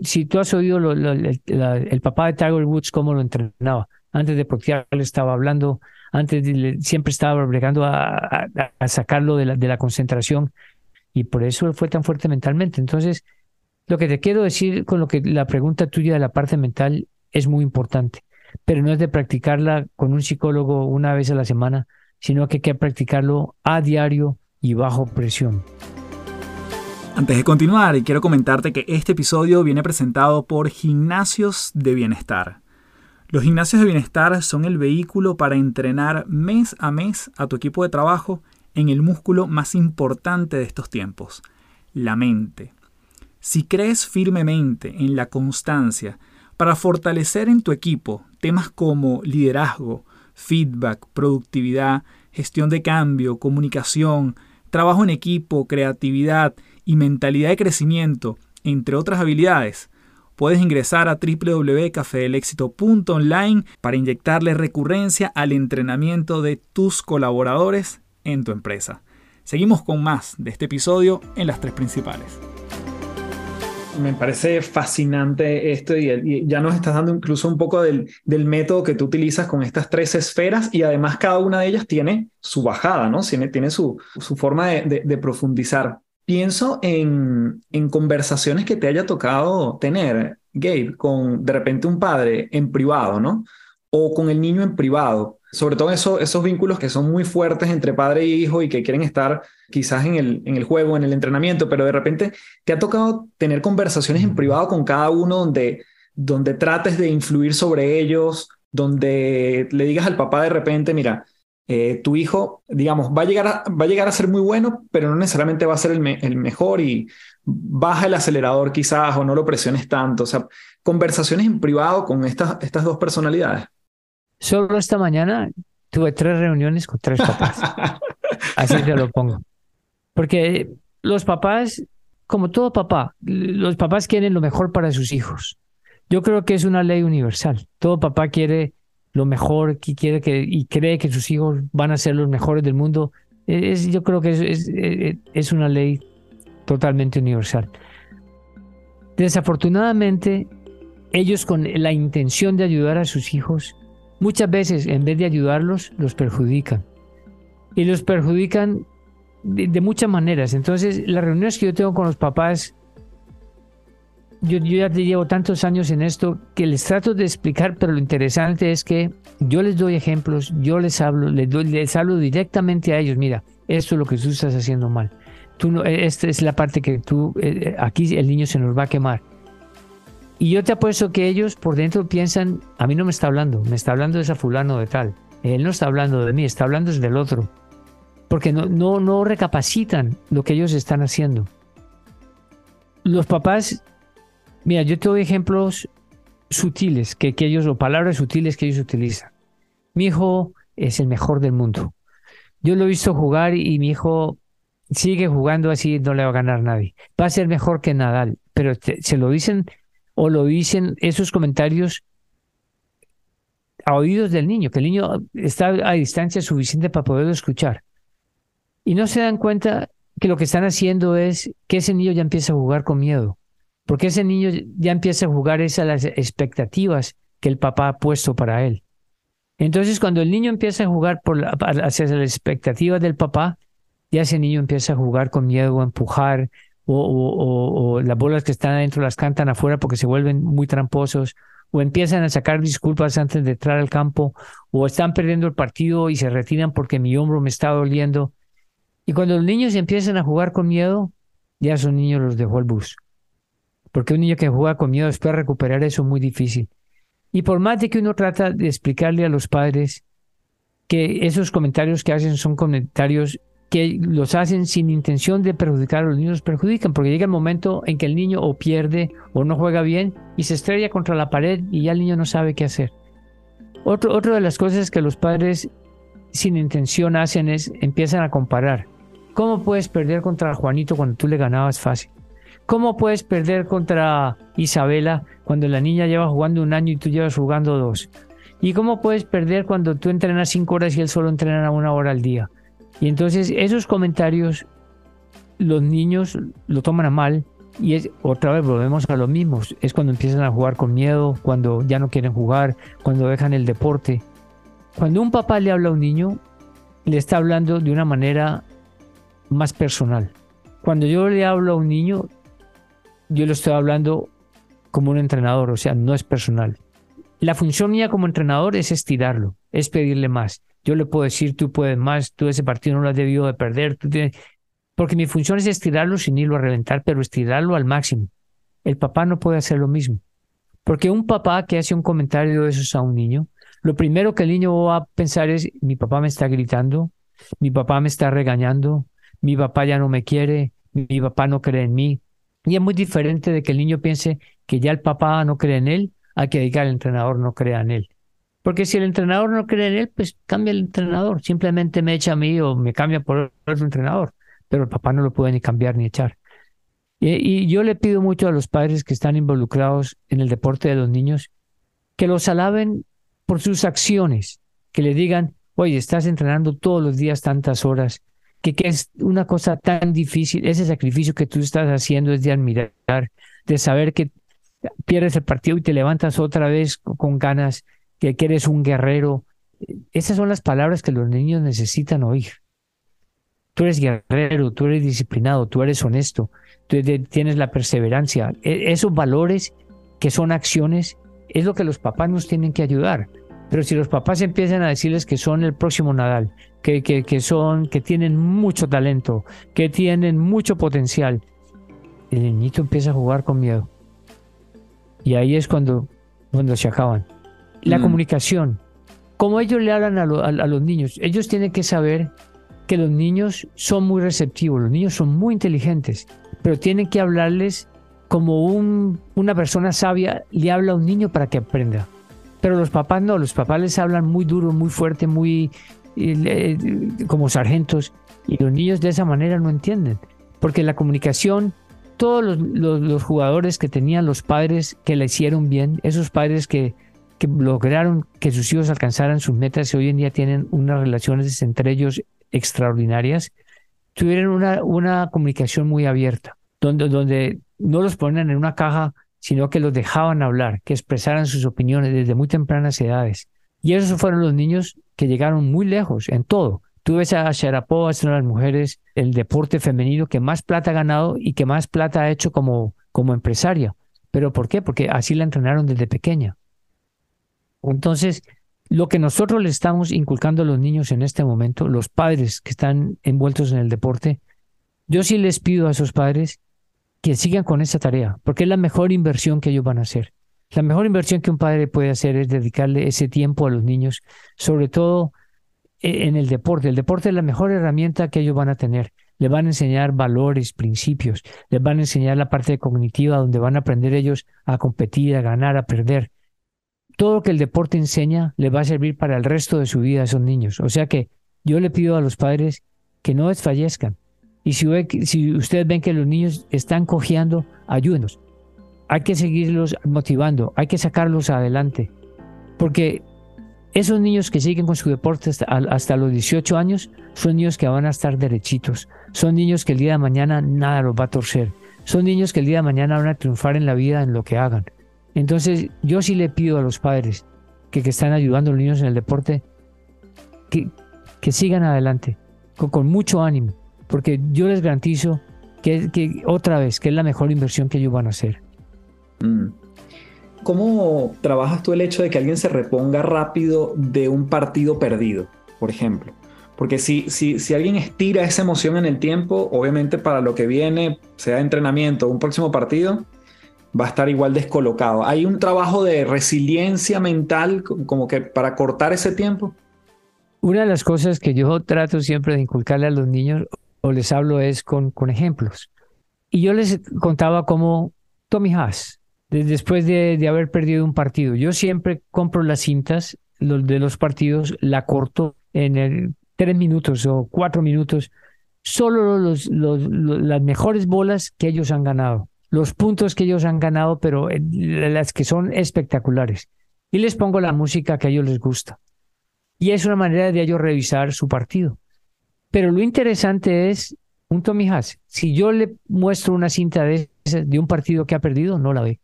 B: si tú has oído el, papá de Tiger Woods cómo lo entrenaba, antes de protear le estaba hablando, antes siempre estaba bregando a, sacarlo de la concentración y por eso fue tan fuerte mentalmente. Entonces, lo que te quiero decir con lo que la pregunta tuya de la parte mental es muy importante, pero no es de practicarla con un psicólogo una vez a la semana, sino que hay que practicarlo a diario y bajo presión.
A: Antes de continuar, quiero comentarte que este episodio viene presentado por Gimnasios de Bienestar. Los gimnasios de bienestar son el vehículo para entrenar mes a mes a tu equipo de trabajo en el músculo más importante de estos tiempos, la mente. Si crees firmemente en la constancia para fortalecer en tu equipo temas como liderazgo, feedback, productividad, gestión de cambio, comunicación, trabajo en equipo, creatividad y mentalidad de crecimiento, entre otras habilidades, puedes ingresar a www.cafedelexito.online para inyectarle recurrencia al entrenamiento de tus colaboradores en tu empresa. Seguimos con más de este episodio en las tres principales. Me parece fascinante esto y, ya nos estás dando incluso un poco del, método que tú utilizas con estas tres esferas y además cada una de ellas tiene su bajada, ¿no? Tiene, tiene su, forma de, profundizar. Pienso en, en conversaciones que te haya tocado tener, Gabe, con de repente un padre en privado, ¿no? O con el niño en privado sobre todo eso, esos vínculos que son muy fuertes entre padre e hijo y que quieren estar quizás en el, en el juego, en el entrenamiento, pero de repente te ha tocado tener conversaciones en privado con cada uno donde, donde trates de influir sobre ellos, donde le digas al papá de repente, mira, eh, tu hijo, digamos, va a, llegar a, va a llegar a ser muy bueno, pero no necesariamente va a ser el, el mejor y baja el acelerador quizás o no lo presiones tanto. O sea, conversaciones en privado con estas, estas dos personalidades.
B: Solo esta mañana tuve tres reuniones con tres papás. Así te lo pongo. Porque los papás, como todo papá, los papás quieren lo mejor para sus hijos. Yo creo que es una ley universal. Todo papá quiere lo mejor que quiere que, y cree que sus hijos van a ser los mejores del mundo. Es, yo creo que es, es, es una ley totalmente universal. Desafortunadamente, ellos con la intención de ayudar a sus hijos muchas veces en vez de ayudarlos, los perjudican. Y los perjudican de, muchas maneras. Entonces, las reuniones que yo tengo con los papás, yo, ya te llevo tantos años en esto que les trato de explicar, pero lo interesante es que yo les doy ejemplos, yo les hablo, les, doy, les hablo directamente a ellos. Mira, esto es lo que tú estás haciendo mal. Tú no, esta es la parte que tú, eh, aquí el niño se nos va a quemar Y yo te apuesto que ellos por dentro piensan, a mí no me está hablando, me está hablando de ese fulano de tal. Él no está hablando de mí, está hablando del otro. Porque no, no, no recapacitan lo que ellos están haciendo. Los papás, mira, yo te doy ejemplos sutiles que, que ellos, o palabras sutiles que ellos utilizan. Mi hijo es el mejor del mundo. Yo lo he visto jugar y mi hijo sigue jugando así, no le va a ganar nadie. Va a ser mejor que Nadal, pero se lo dicen o lo dicen esos comentarios a oídos del niño, que el niño está a distancia suficiente para poderlo escuchar. Y no se dan cuenta que lo que están haciendo es que ese niño ya empieza a jugar con miedo, porque ese niño ya empieza a jugar esas las expectativas que el papá ha puesto para él. Entonces, cuando el niño empieza a jugar por hacia las expectativas del papá, ya ese niño empieza a jugar con miedo, a empujar, o, las bolas que están adentro las cantan afuera porque se vuelven muy tramposos, o empiezan a sacar disculpas antes de entrar al campo, o están perdiendo el partido y se retiran porque mi hombro me está doliendo. Y cuando los niños empiezan a jugar con miedo, ya esos niños los dejó el bus. Porque un niño que juega con miedo después recuperar eso es muy difícil. Y por más de que uno trata de explicarle a los padres que esos comentarios que hacen son comentarios que los hacen sin intención de perjudicar a los niños, perjudican, porque llega el momento en que el niño o pierde o no juega bien y se estrella contra la pared y ya el niño no sabe qué hacer. Otro, otra de las cosas que los padres sin intención hacen es empiezan a comparar. ¿Cómo puedes perder contra Juanito cuando tú le ganabas fácil? ¿Cómo puedes perder contra Isabela cuando la niña lleva jugando un año y tú llevas jugando dos? ¿Y cómo puedes perder cuando tú entrenas cinco horas y él solo entrena una hora al día? Y entonces esos comentarios los niños lo toman a mal y es otra vez volvemos a lo mismo, es cuando empiezan a jugar con miedo, cuando ya no quieren jugar, cuando dejan el deporte. Cuando un papá le habla a un niño, le está hablando de una manera más personal. Cuando yo le hablo a un niño, yo lo estoy hablando como un entrenador, o sea, no es personal. La función mía como entrenador es estirarlo, es pedirle más. Yo le puedo decir, tú puedes más, tú ese partido no lo has debido de perder, porque mi función es estirarlo sin irlo a reventar, pero estirarlo al máximo. El papá no puede hacer lo mismo. Porque un papá que hace un comentario de esos a un niño, lo primero que el niño va a pensar es, mi papá me está gritando, mi papá me está regañando, mi papá ya no me quiere, mi papá no cree en mí. Y es muy diferente de que el niño piense que ya el papá no cree en él a que diga el entrenador no crea en él. Porque si el entrenador no cree en él, pues cambia el entrenador. Simplemente me echa a mí o me cambia por otro entrenador. Pero el papá no lo puede ni cambiar ni echar. Y, yo le pido mucho a los padres que están involucrados en el deporte de los niños que los alaben por sus acciones, que le digan, oye, estás entrenando todos los días tantas horas, que, es una cosa tan difícil, ese sacrificio que tú estás haciendo es de admirar, de saber que pierdes el partido y te levantas otra vez con ganas, que, eres un guerrero. Esas son las palabras que los niños necesitan oír. Tú eres guerrero, tú eres disciplinado, tú eres honesto, tú tienes la perseverancia. E, esos valores que son acciones es lo que los papás nos tienen que ayudar. Pero si los papás empiezan a decirles que son el próximo Nadal, que, que, son, que tienen mucho talento, que tienen mucho potencial, el niñito empieza a jugar con miedo. Y ahí es cuando, cuando se acaban. La mm. comunicación. Como ellos le hablan a, los niños, ellos tienen que saber que los niños son muy receptivos, los niños son muy inteligentes, pero tienen que hablarles como un, una persona sabia le habla a un niño para que aprenda. Pero los papás no, los papás les hablan muy duro, muy fuerte, muy eh, como sargentos, y los niños de esa manera no entienden, porque la comunicación todos los, jugadores que tenían los padres que le hicieron bien, esos padres que, que lograron que sus hijos alcanzaran sus metas y hoy en día tienen unas relaciones entre ellos extraordinarias, tuvieron una, una comunicación muy abierta, donde, donde no los ponen en una caja, sino que los dejaban hablar, que expresaran sus opiniones desde muy tempranas edades. Y esos fueron los niños que llegaron muy lejos en todo. Tú ves a Sharapova, de las mujeres, el deporte femenino que más plata ha ganado y que más plata ha hecho como, como empresaria. ¿Pero por qué? Porque así la entrenaron desde pequeña. Entonces, lo que nosotros le estamos inculcando a los niños en este momento, los padres que están envueltos en el deporte, yo sí les pido a esos padres que sigan con esa tarea, porque es la mejor inversión que ellos van a hacer. La mejor inversión que un padre puede hacer es dedicarle ese tiempo a los niños, sobre todo e, en el deporte. El deporte es la mejor herramienta que ellos van a tener. Les van a enseñar valores, principios, les van a enseñar la parte cognitiva donde van a aprender ellos a competir, a ganar, a perder. Todo lo que el deporte enseña les va a servir para el resto de su vida a esos niños. O sea que yo le pido a los padres que no desfallezcan. Y si, si ustedes ven que los niños están cojeando, ayúdenos. Hay que seguirlos motivando, hay que sacarlos adelante. Porque esos niños que siguen con su deporte hasta, los 18 años son niños que van a estar derechitos. Son niños que el día de mañana nada los va a torcer. Son niños que el día de mañana van a triunfar en la vida en lo que hagan. Entonces yo sí le pido a los padres que, que están ayudando a los niños en el deporte que, que sigan adelante con, mucho ánimo, porque yo les garantizo que, que, otra vez que es la mejor inversión que ellos van a hacer.
A: Mm. ¿Cómo trabajas tú el hecho de que alguien se reponga rápido de un partido perdido, por ejemplo? Porque si, si, si alguien estira esa emoción en el tiempo, obviamente para lo que viene, sea entrenamiento o un próximo partido, va a estar igual descolocado. ¿Hay un trabajo de resiliencia mental como que para cortar ese tiempo?
B: Una de las cosas que yo trato siempre de inculcarle a los niños o les hablo es con, con ejemplos. Y yo les contaba cómo Tommy Haas, después de, de, haber perdido un partido, yo siempre compro las cintas de los partidos, la corto en el, tres minutos o cuatro minutos, solo los, los, las mejores bolas que ellos han ganado, los puntos que ellos han ganado, pero las que son espectaculares. Y les pongo la música que a ellos les gusta. Y es una manera de ellos revisar su partido. Pero lo interesante es un Tommy Haas. Si yo le muestro una cinta de, de un partido que ha perdido, no la ve.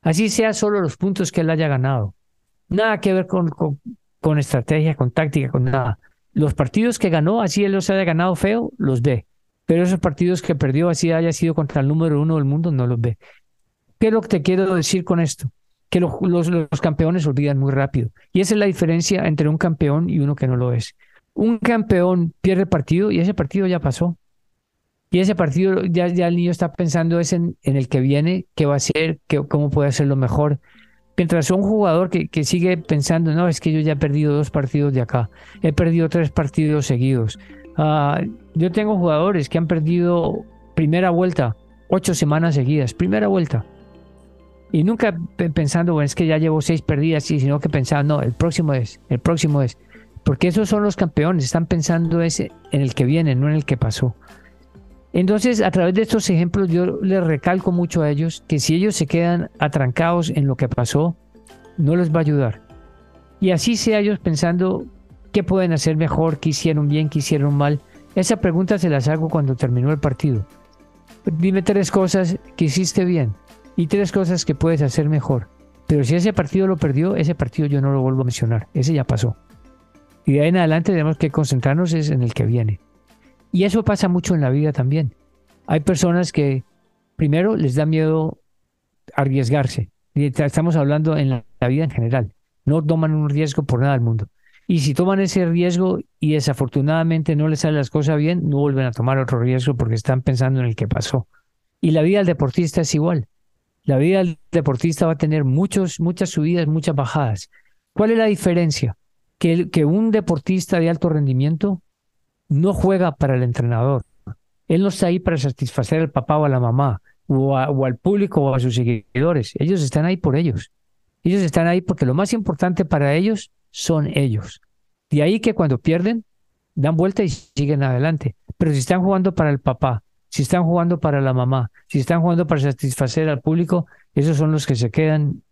B: Así sea solo los puntos que él haya ganado. Nada que ver con, con, estrategia, con táctica, con nada. Los partidos que ganó, así él los haya ganado feo, los ve. Pero esos partidos que perdió, así haya sido contra el número uno del mundo, no los ve. ¿Qué es lo que te quiero decir con esto? que los, campeones olvidan muy rápido. Y esa es la diferencia entre un campeón y uno que no lo es. Un campeón pierde partido y ese partido ya pasó. Y ese partido ya, el niño está pensando en, el que viene, qué va a qué, cómo puede hacerlo mejor. Mientras un jugador que, que, sigue pensando, no, es que yo ya he perdido dos partidos de acá, he perdido tres partidos seguidos. Uh, yo tengo jugadores que han perdido primera vuelta, ocho semanas seguidas, primera vuelta. Y nunca pensando, bueno, es que ya llevo seis perdidas, sino que pensando, no, el próximo es, el próximo es. Porque esos son los campeones, están pensando ese, en el que viene, no en el que pasó. Entonces, a través de estos ejemplos, yo les recalco mucho a ellos que si ellos se quedan atrancados en lo que pasó, no les va a ayudar. Y así sea ellos pensando qué pueden hacer mejor, qué hicieron bien, qué hicieron mal. Esa pregunta se las hago cuando terminó el partido. Dime tres cosas que hiciste bien, y tres cosas que puedes hacer mejor. Pero si ese partido lo perdió, ese partido yo no lo vuelvo a mencionar. Ese ya pasó. Y de ahí en adelante tenemos que concentrarnos en el que viene. Y eso pasa mucho en la vida también. Hay personas que primero les da miedo arriesgarse. Estamos hablando en la vida en general. No toman un riesgo por nada del mundo. Y si toman ese riesgo y desafortunadamente no les salen las cosas bien, no vuelven a tomar otro riesgo porque están pensando en el que pasó. Y la vida del deportista es igual. La vida del deportista va a tener muchos, muchas subidas, muchas bajadas. ¿Cuál es la diferencia? Que, que un deportista de alto rendimiento no juega para el entrenador. Él no está ahí para satisfacer al papá o a la mamá, o, o al público o a sus seguidores. Ellos están ahí por ellos. Ellos están ahí porque lo más importante para ellos son ellos. De ahí que cuando pierden, dan vuelta y siguen adelante. Pero si están jugando para el papá, si están jugando para la mamá, si están jugando para satisfacer al público, esos son los que se quedan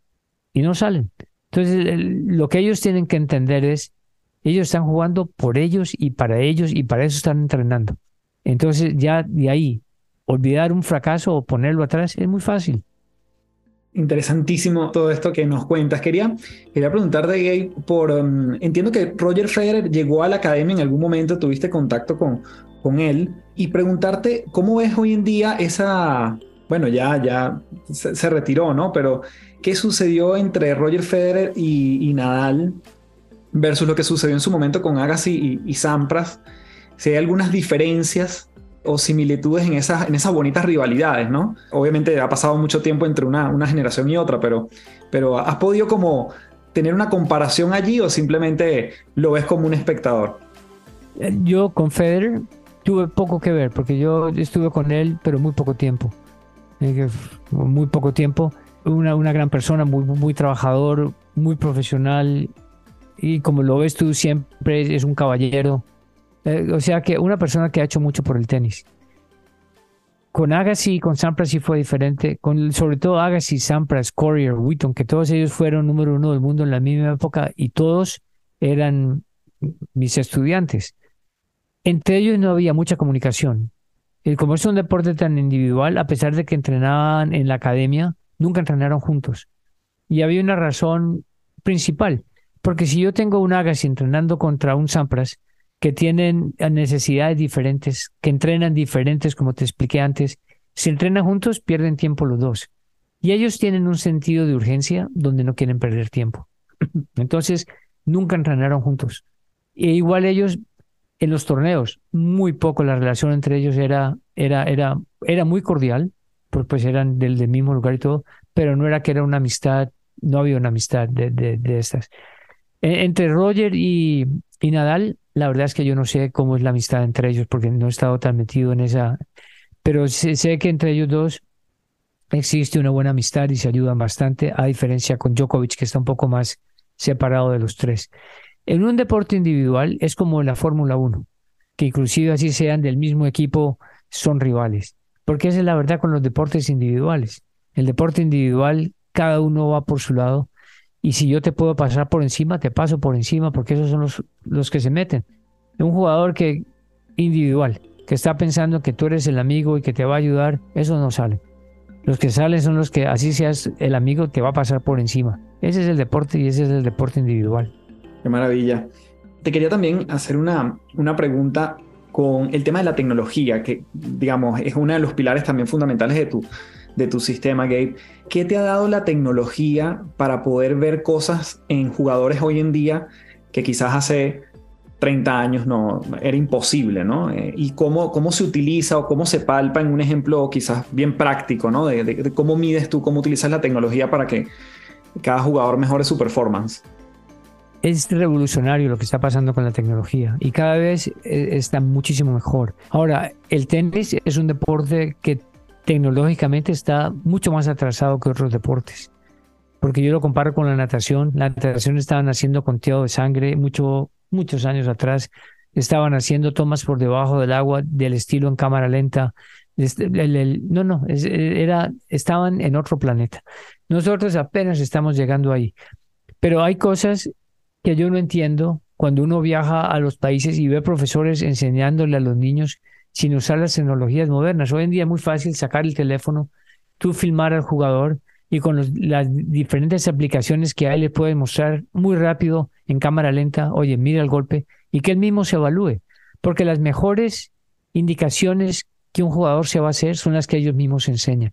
B: y no salen. Entonces, lo que ellos tienen que entender es, ellos están jugando por ellos y para ellos y para eso están entrenando. Entonces, ya de ahí, olvidar un fracaso o ponerlo atrás es muy fácil.
A: Interesantísimo todo esto que nos cuentas. Quería, quería preguntarte, Gabe, por, um, entiendo que Roger Federer llegó a la academia en algún momento, tuviste contacto con, con él y preguntarte cómo ves hoy en día esa, bueno, ya, ya se, retiró, ¿no? Pero ¿qué sucedió entre Roger Federer y, Nadal versus lo que sucedió en su momento con Agassi y, Sampras? Si hay algunas diferencias o similitudes en esas, en esas bonitas rivalidades, ¿no? Obviamente ha pasado mucho tiempo entre una, una generación y otra, pero, pero ¿has podido como tener una comparación allí o simplemente lo ves como un espectador?
B: Eh, yo con Federer tuve poco que ver, porque yo estuve con él, pero muy poco tiempo. Eh, muy poco tiempo. Una, una gran persona, muy, muy trabajador, muy profesional, y como lo ves tú siempre es un caballero. Eh, o sea que una persona que ha hecho mucho por el tenis. Con Agassi y con Sampras sí fue diferente. Con, sobre todo Agassi, Sampras, Courier, Wheaton, que todos ellos fueron número uno del mundo en la misma época y todos eran mis estudiantes. Entre ellos no había mucha comunicación. Y como es un deporte tan individual, a pesar de que entrenaban en la academia, nunca entrenaron juntos. Y había una razón principal. Porque si yo tengo un Agassi entrenando contra un Sampras, que tienen necesidades diferentes, que entrenan diferentes, como te expliqué antes, si entrenan juntos, pierden tiempo los dos. Y ellos tienen un sentido de urgencia donde no quieren perder tiempo. Entonces, nunca entrenaron juntos. E igual ellos en los torneos, muy poco la relación entre ellos era, era, era, era muy cordial, porque pues eran del, del mismo lugar y todo, pero no era que era una amistad, no había una amistad de, de, de estas. E, entre Roger y, y Nadal, la verdad es que yo no sé cómo es la amistad entre ellos porque no he estado tan metido en esa, pero sé, que entre ellos dos existe una buena amistad y se ayudan bastante, a diferencia con Djokovic que está un poco más separado de los tres. En un deporte individual es como la Fórmula 1, que inclusive así sean del mismo equipo, son rivales, porque esa es la verdad con los deportes individuales. El deporte individual, cada uno va por su lado y si yo te puedo pasar por encima, te paso por encima, porque esos son los, los que se meten. Un jugador que individual, que está pensando que tú eres el amigo y que te va a ayudar, eso no sale. Los que salen son los que, así seas el amigo, te va a pasar por encima. Ese es el deporte y ese es el deporte individual.
A: Qué maravilla. Te quería también hacer una, una pregunta con el tema de la tecnología, que digamos es uno de los pilares también fundamentales de tu, de tu sistema, Gabe. ¿Qué te ha dado la tecnología para poder ver cosas en jugadores hoy en día que quizás hace 30 años no era imposible, ¿no? Eh, y cómo, cómo se utiliza o cómo se palpa en un ejemplo quizás bien práctico, ¿no? De, cómo mides tú, cómo utilizas la tecnología para que cada jugador mejore su performance.
B: Es revolucionario lo que está pasando con la tecnología y cada vez eh, está muchísimo mejor. Ahora, el tenis es un deporte que tecnológicamente está mucho más atrasado que otros deportes. Porque yo lo comparo con la natación. La natación estaban haciendo conteo de sangre mucho, muchos años atrás. Estaban haciendo tomas por debajo del agua del estilo en cámara lenta. no, no, era, estaban en otro planeta. Nosotros apenas estamos llegando ahí. Pero hay cosas que yo no entiendo cuando uno viaja a los países y ve profesores enseñándole a los niños sin usar las tecnologías modernas. Hoy en día es muy fácil sacar el teléfono, tú filmar al jugador y con las diferentes aplicaciones que hay le puedes mostrar muy rápido en cámara lenta, oye, mira el golpe y que él mismo se evalúe. Porque las mejores indicaciones que un jugador se va a hacer son las que ellos mismos enseñan.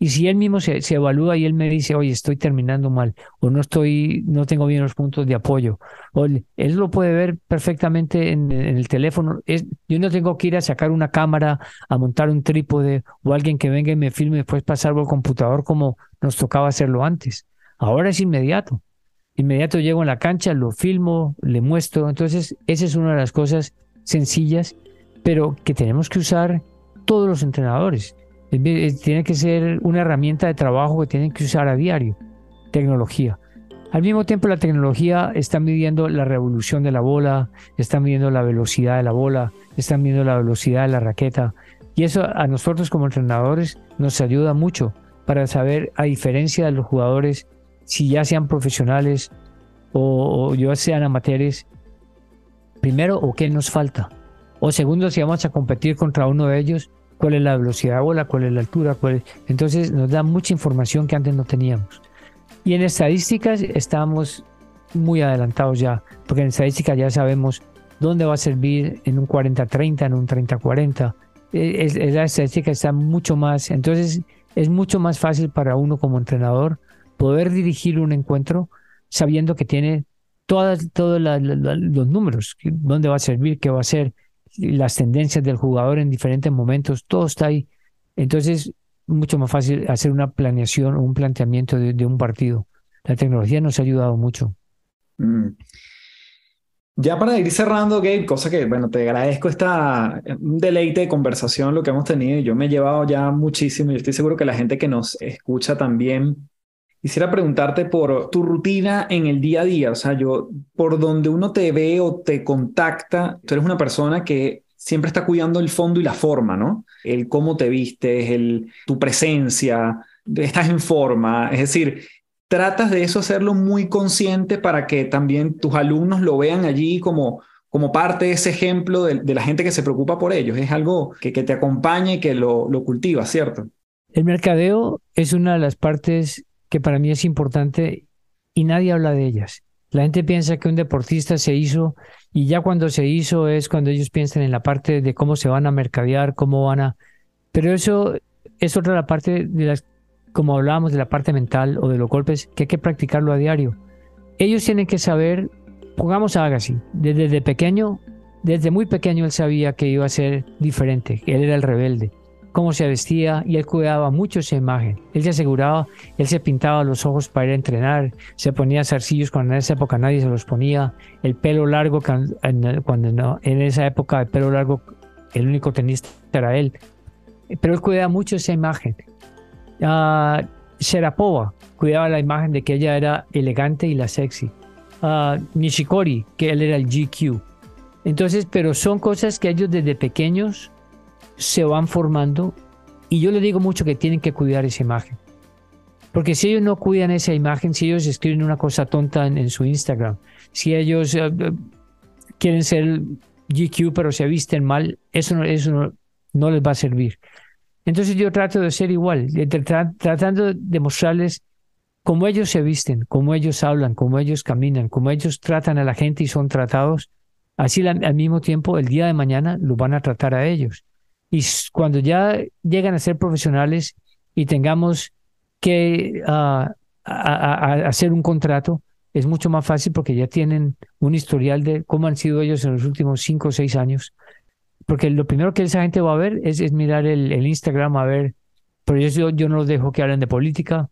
B: Y si él mismo se, evalúa y él me dice, oye, estoy terminando mal, o no estoy, no tengo bien los puntos de apoyo, o él lo puede ver perfectamente en, el teléfono. Es, yo no tengo que ir a sacar una cámara, a montar un trípode, o alguien que venga y me filme y después pasarlo al computador como nos tocaba hacerlo antes. Ahora es inmediato. Inmediato llego en la cancha, lo filmo, le muestro. Entonces, esa es una de las cosas sencillas, pero que tenemos que usar todos los entrenadores tiene que ser una herramienta de trabajo que tienen que usar a diario, tecnología. Al mismo tiempo la tecnología está midiendo la revolución de la bola, está midiendo la velocidad de la bola, está midiendo la velocidad de la raqueta. Y eso a nosotros como entrenadores nos ayuda mucho para saber, a diferencia de los jugadores, si ya sean profesionales o, ya sean amateurs, primero, o qué nos falta. O segundo, si vamos a competir contra uno de ellos, cuál es la velocidad de bola, cuál es la altura, cuál entonces nos da mucha información que antes no teníamos. Y en estadísticas estamos muy adelantados ya, porque en estadísticas ya sabemos dónde va a servir en un 40-30, en un 30-40. Es, la estadística está mucho más, entonces es mucho más fácil para uno como entrenador poder dirigir un encuentro sabiendo que tiene todos los números, dónde va a servir, qué va a hacer, las tendencias del jugador en diferentes momentos, todo está ahí. Entonces, mucho más fácil hacer una planeación o un planteamiento de, un partido. La tecnología nos ha ayudado mucho. Mm.
A: Ya para ir cerrando, Gabe, cosa que, bueno, te agradezco esta deleite de conversación lo que hemos tenido. Yo me he llevado ya muchísimo y estoy seguro que la gente que nos escucha también. Quisiera preguntarte por tu rutina en el día a día, o sea, yo, por donde uno te ve o te contacta, tú eres una persona que siempre está cuidando el fondo y la forma, ¿no? El cómo te vistes, el, tu presencia, estás en forma, es decir, tratas de eso hacerlo muy consciente para que también tus alumnos lo vean allí como, como parte de ese ejemplo de, la gente que se preocupa por ellos. Es algo que, que te acompaña y que lo, lo cultiva, ¿cierto?
B: El mercadeo es una de las partes que para mí es importante y nadie habla de ellas. La gente piensa que un deportista se hizo y ya cuando se hizo es cuando ellos piensan en la parte de cómo se van a mercadear, cómo van a... Pero eso es otra la parte de las como hablábamos de la parte mental o de los golpes, que hay que practicarlo a diario. Ellos tienen que saber, pongamos a Agassi, desde, pequeño, desde muy pequeño él sabía que iba a ser diferente, él era el rebelde, cómo se vestía y él cuidaba mucho esa imagen. Él se aseguraba, él se pintaba los ojos para ir a entrenar, se ponía zarcillos cuando en esa época nadie se los ponía, el pelo largo, cuando en esa época el pelo largo, el único tenista era él. Pero él cuidaba mucho esa imagen Uh, Sharapova cuidaba la imagen de que ella era elegante y la sexy. Uh, Nishikori, que él era el GQ. Entonces, pero son cosas que ellos desde pequeños se van formando y yo le digo mucho que tienen que cuidar esa imagen. Porque si ellos no cuidan esa imagen, si ellos escriben una cosa tonta en, su Instagram, si ellos eh, eh, quieren ser GQ pero se visten mal, eso, eso no les va a servir. Entonces yo trato de ser igual, tratando de mostrarles cómo ellos se visten, cómo ellos hablan, cómo ellos caminan, cómo ellos tratan a la gente y son tratados. Así al mismo tiempo, el día de mañana lo van a tratar a ellos. Y cuando ya llegan a ser profesionales y tengamos que ah, hacer un contrato, es mucho más fácil porque ya tienen un historial de cómo han sido ellos en los últimos cinco o seis años porque lo primero que esa gente va a ver es, mirar el, Instagram, a ver, pero yo, yo no los dejo que hablen de política,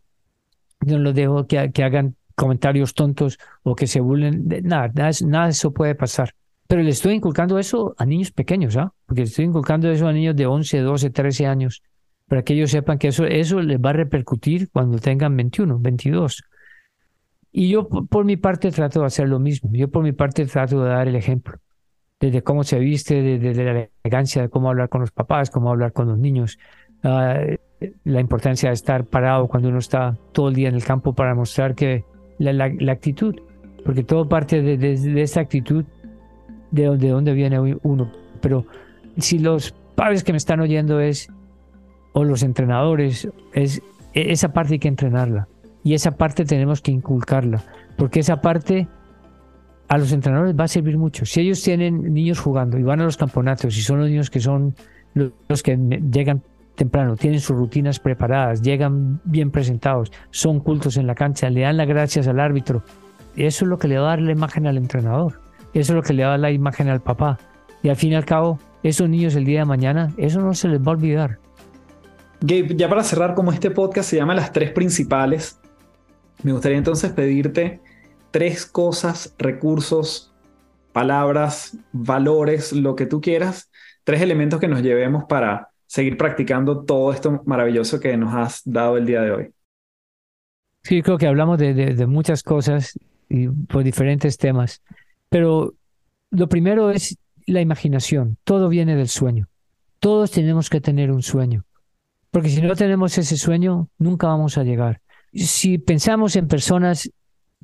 B: yo no los dejo que, que hagan comentarios tontos o que se burlen, de, nada, nada, de eso puede pasar. Pero le estoy inculcando eso a niños pequeños, ¿ah? Porque estoy inculcando eso a niños de 11, 12, 13 años, para que ellos sepan que eso, eso les va a repercutir cuando tengan 21, 22. Y yo por mi parte trato de hacer lo mismo. Yo por mi parte trato de dar el ejemplo desde cómo se viste, desde la elegancia de cómo hablar con los papás, cómo hablar con los niños, ah, la importancia de estar parado cuando uno está todo el día en el campo para mostrar que la, actitud, porque todo parte de, de, esa actitud de, de dónde viene uno. Pero si los padres que me están oyendo es, o los entrenadores, es e, esa parte hay que entrenarla y esa parte tenemos que inculcarla, porque esa parte a los entrenadores va a servir mucho. Si ellos tienen niños jugando y van a los campeonatos y son los niños que son los que llegan temprano, tienen sus rutinas preparadas, llegan bien presentados, son cultos en la cancha, le dan las gracias al árbitro. Eso es lo que le va a dar la imagen al entrenador. Eso es lo que le va a dar la imagen al papá. Y al fin y al cabo, esos niños el día de mañana, eso no se les va a olvidar.
A: Gabe, ya para cerrar, como este podcast se llama Las Tres Principales, me gustaría entonces pedirte tres cosas, recursos, palabras, valores, lo que tú quieras, tres elementos que nos llevemos para seguir practicando todo esto maravilloso que nos has dado el día de hoy.
B: Sí, creo que hablamos de, muchas cosas y por diferentes temas, pero lo primero es la imaginación. Todo viene del sueño. Todos tenemos que tener un sueño, porque si no tenemos ese sueño, nunca vamos a llegar. Si pensamos en personas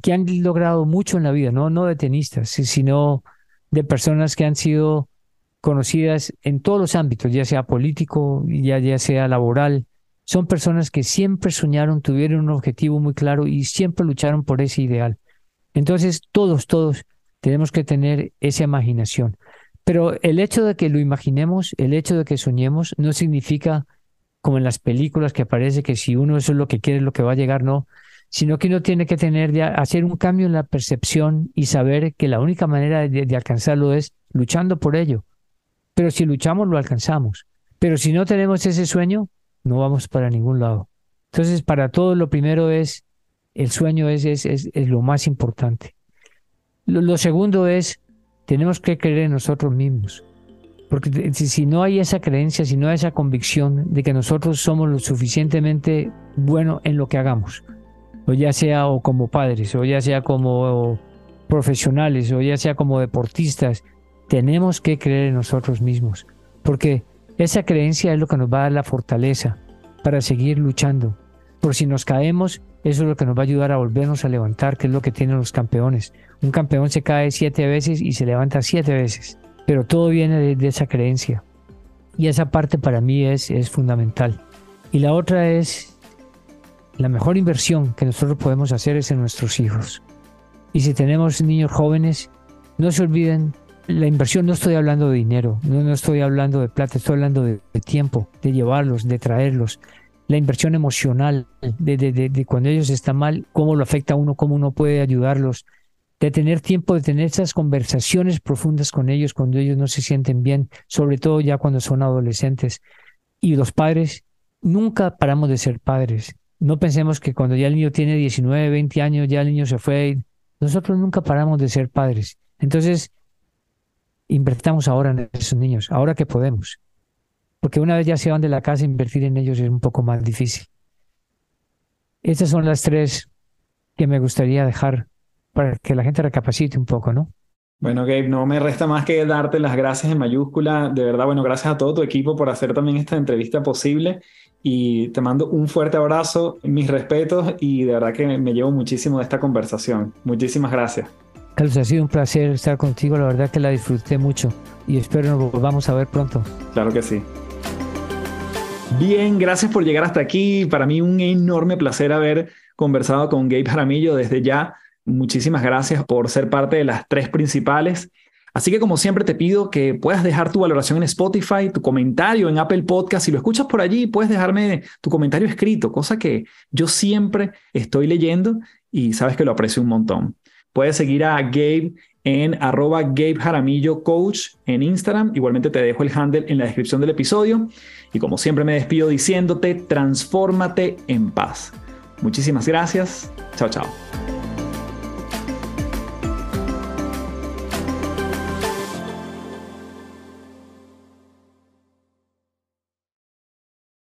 B: que han logrado mucho en la vida, no, no de tenistas, sino de personas que han sido conocidas en todos los ámbitos, ya sea político, ya, ya sea laboral. Son personas que siempre soñaron, tuvieron un objetivo muy claro y siempre lucharon por ese ideal. Entonces, todos, todos tenemos que tener esa imaginación. Pero el hecho de que lo imaginemos, el hecho de que soñemos, no significa como en las películas que aparece que si uno eso es lo que quiere, lo que va a llegar, no sino que uno tiene que tener ya, hacer un cambio en la percepción y saber que la única manera de, alcanzarlo es luchando por ello. pero si luchamos lo alcanzamos. Pero si no tenemos ese sueño, no vamos para ningún lado. Entonces, para todos lo primero es, el sueño es, es, es, lo más importante. Lo, segundo es, tenemos que creer en nosotros mismos. Porque si, no hay esa creencia, si no hay esa convicción de que nosotros somos lo suficientemente bueno en lo que hagamos, o ya sea o como padres, o ya sea como profesionales, o ya sea como deportistas, tenemos que creer en nosotros mismos. Porque esa creencia es lo que nos va a dar la fortaleza para seguir luchando. Por si nos caemos, eso es lo que nos va a ayudar a volvernos a levantar, que es lo que tienen los campeones. Un campeón se cae siete veces y se levanta siete veces, pero todo viene de, esa creencia. Y esa parte para mí es, es fundamental. Y la otra es, la mejor inversión que nosotros podemos hacer es en nuestros hijos. Y si tenemos niños jóvenes, no se olviden la inversión no estoy hablando de dinero, no, no estoy hablando de plata, estoy hablando de, tiempo, de llevarlos, de traerlos. La inversión emocional, de, de, de, cuando ellos están mal, cómo lo afecta a uno, cómo uno puede ayudarlos, de tener tiempo, de tener esas conversaciones profundas con ellos cuando ellos no se sienten bien, sobre todo ya cuando son adolescentes. Y los padres, nunca paramos de ser padres. No pensemos que cuando ya el niño tiene 19, 20 años, ya el niño se fue. Nosotros nunca paramos de ser padres. Entonces, invertamos ahora en esos niños, ahora que podemos. Porque una vez ya se van de la casa, invertir en ellos es un poco más difícil. Estas son las tres que me gustaría dejar para que la gente recapacite un poco, ¿no?
A: Bueno, Gabe, no me resta más que darte las gracias en mayúscula. De verdad, bueno, gracias a todo tu equipo por hacer también esta entrevista posible. Y te mando un fuerte abrazo, mis respetos y de verdad que me llevo muchísimo de esta conversación. Muchísimas gracias.
B: Carlos, ha sido un placer estar contigo, la verdad que la disfruté mucho y espero nos volvamos a ver pronto.
A: Claro que sí. Bien, gracias por llegar hasta aquí. Para mí un enorme placer haber conversado con Gabe Jaramillo desde ya. Muchísimas gracias por ser parte de las tres principales. Así que como siempre te pido que puedas dejar tu valoración en Spotify, tu comentario en Apple Podcast. Si lo escuchas por allí, puedes dejarme tu comentario escrito, cosa que yo siempre estoy leyendo y sabes que lo aprecio un montón. Puedes seguir a Gabe en arroba Gabe Jaramillo Coach en Instagram. Igualmente te dejo el handle en la descripción del episodio. Y como siempre me despido diciéndote, transfórmate en paz. Muchísimas gracias. Chao, chao.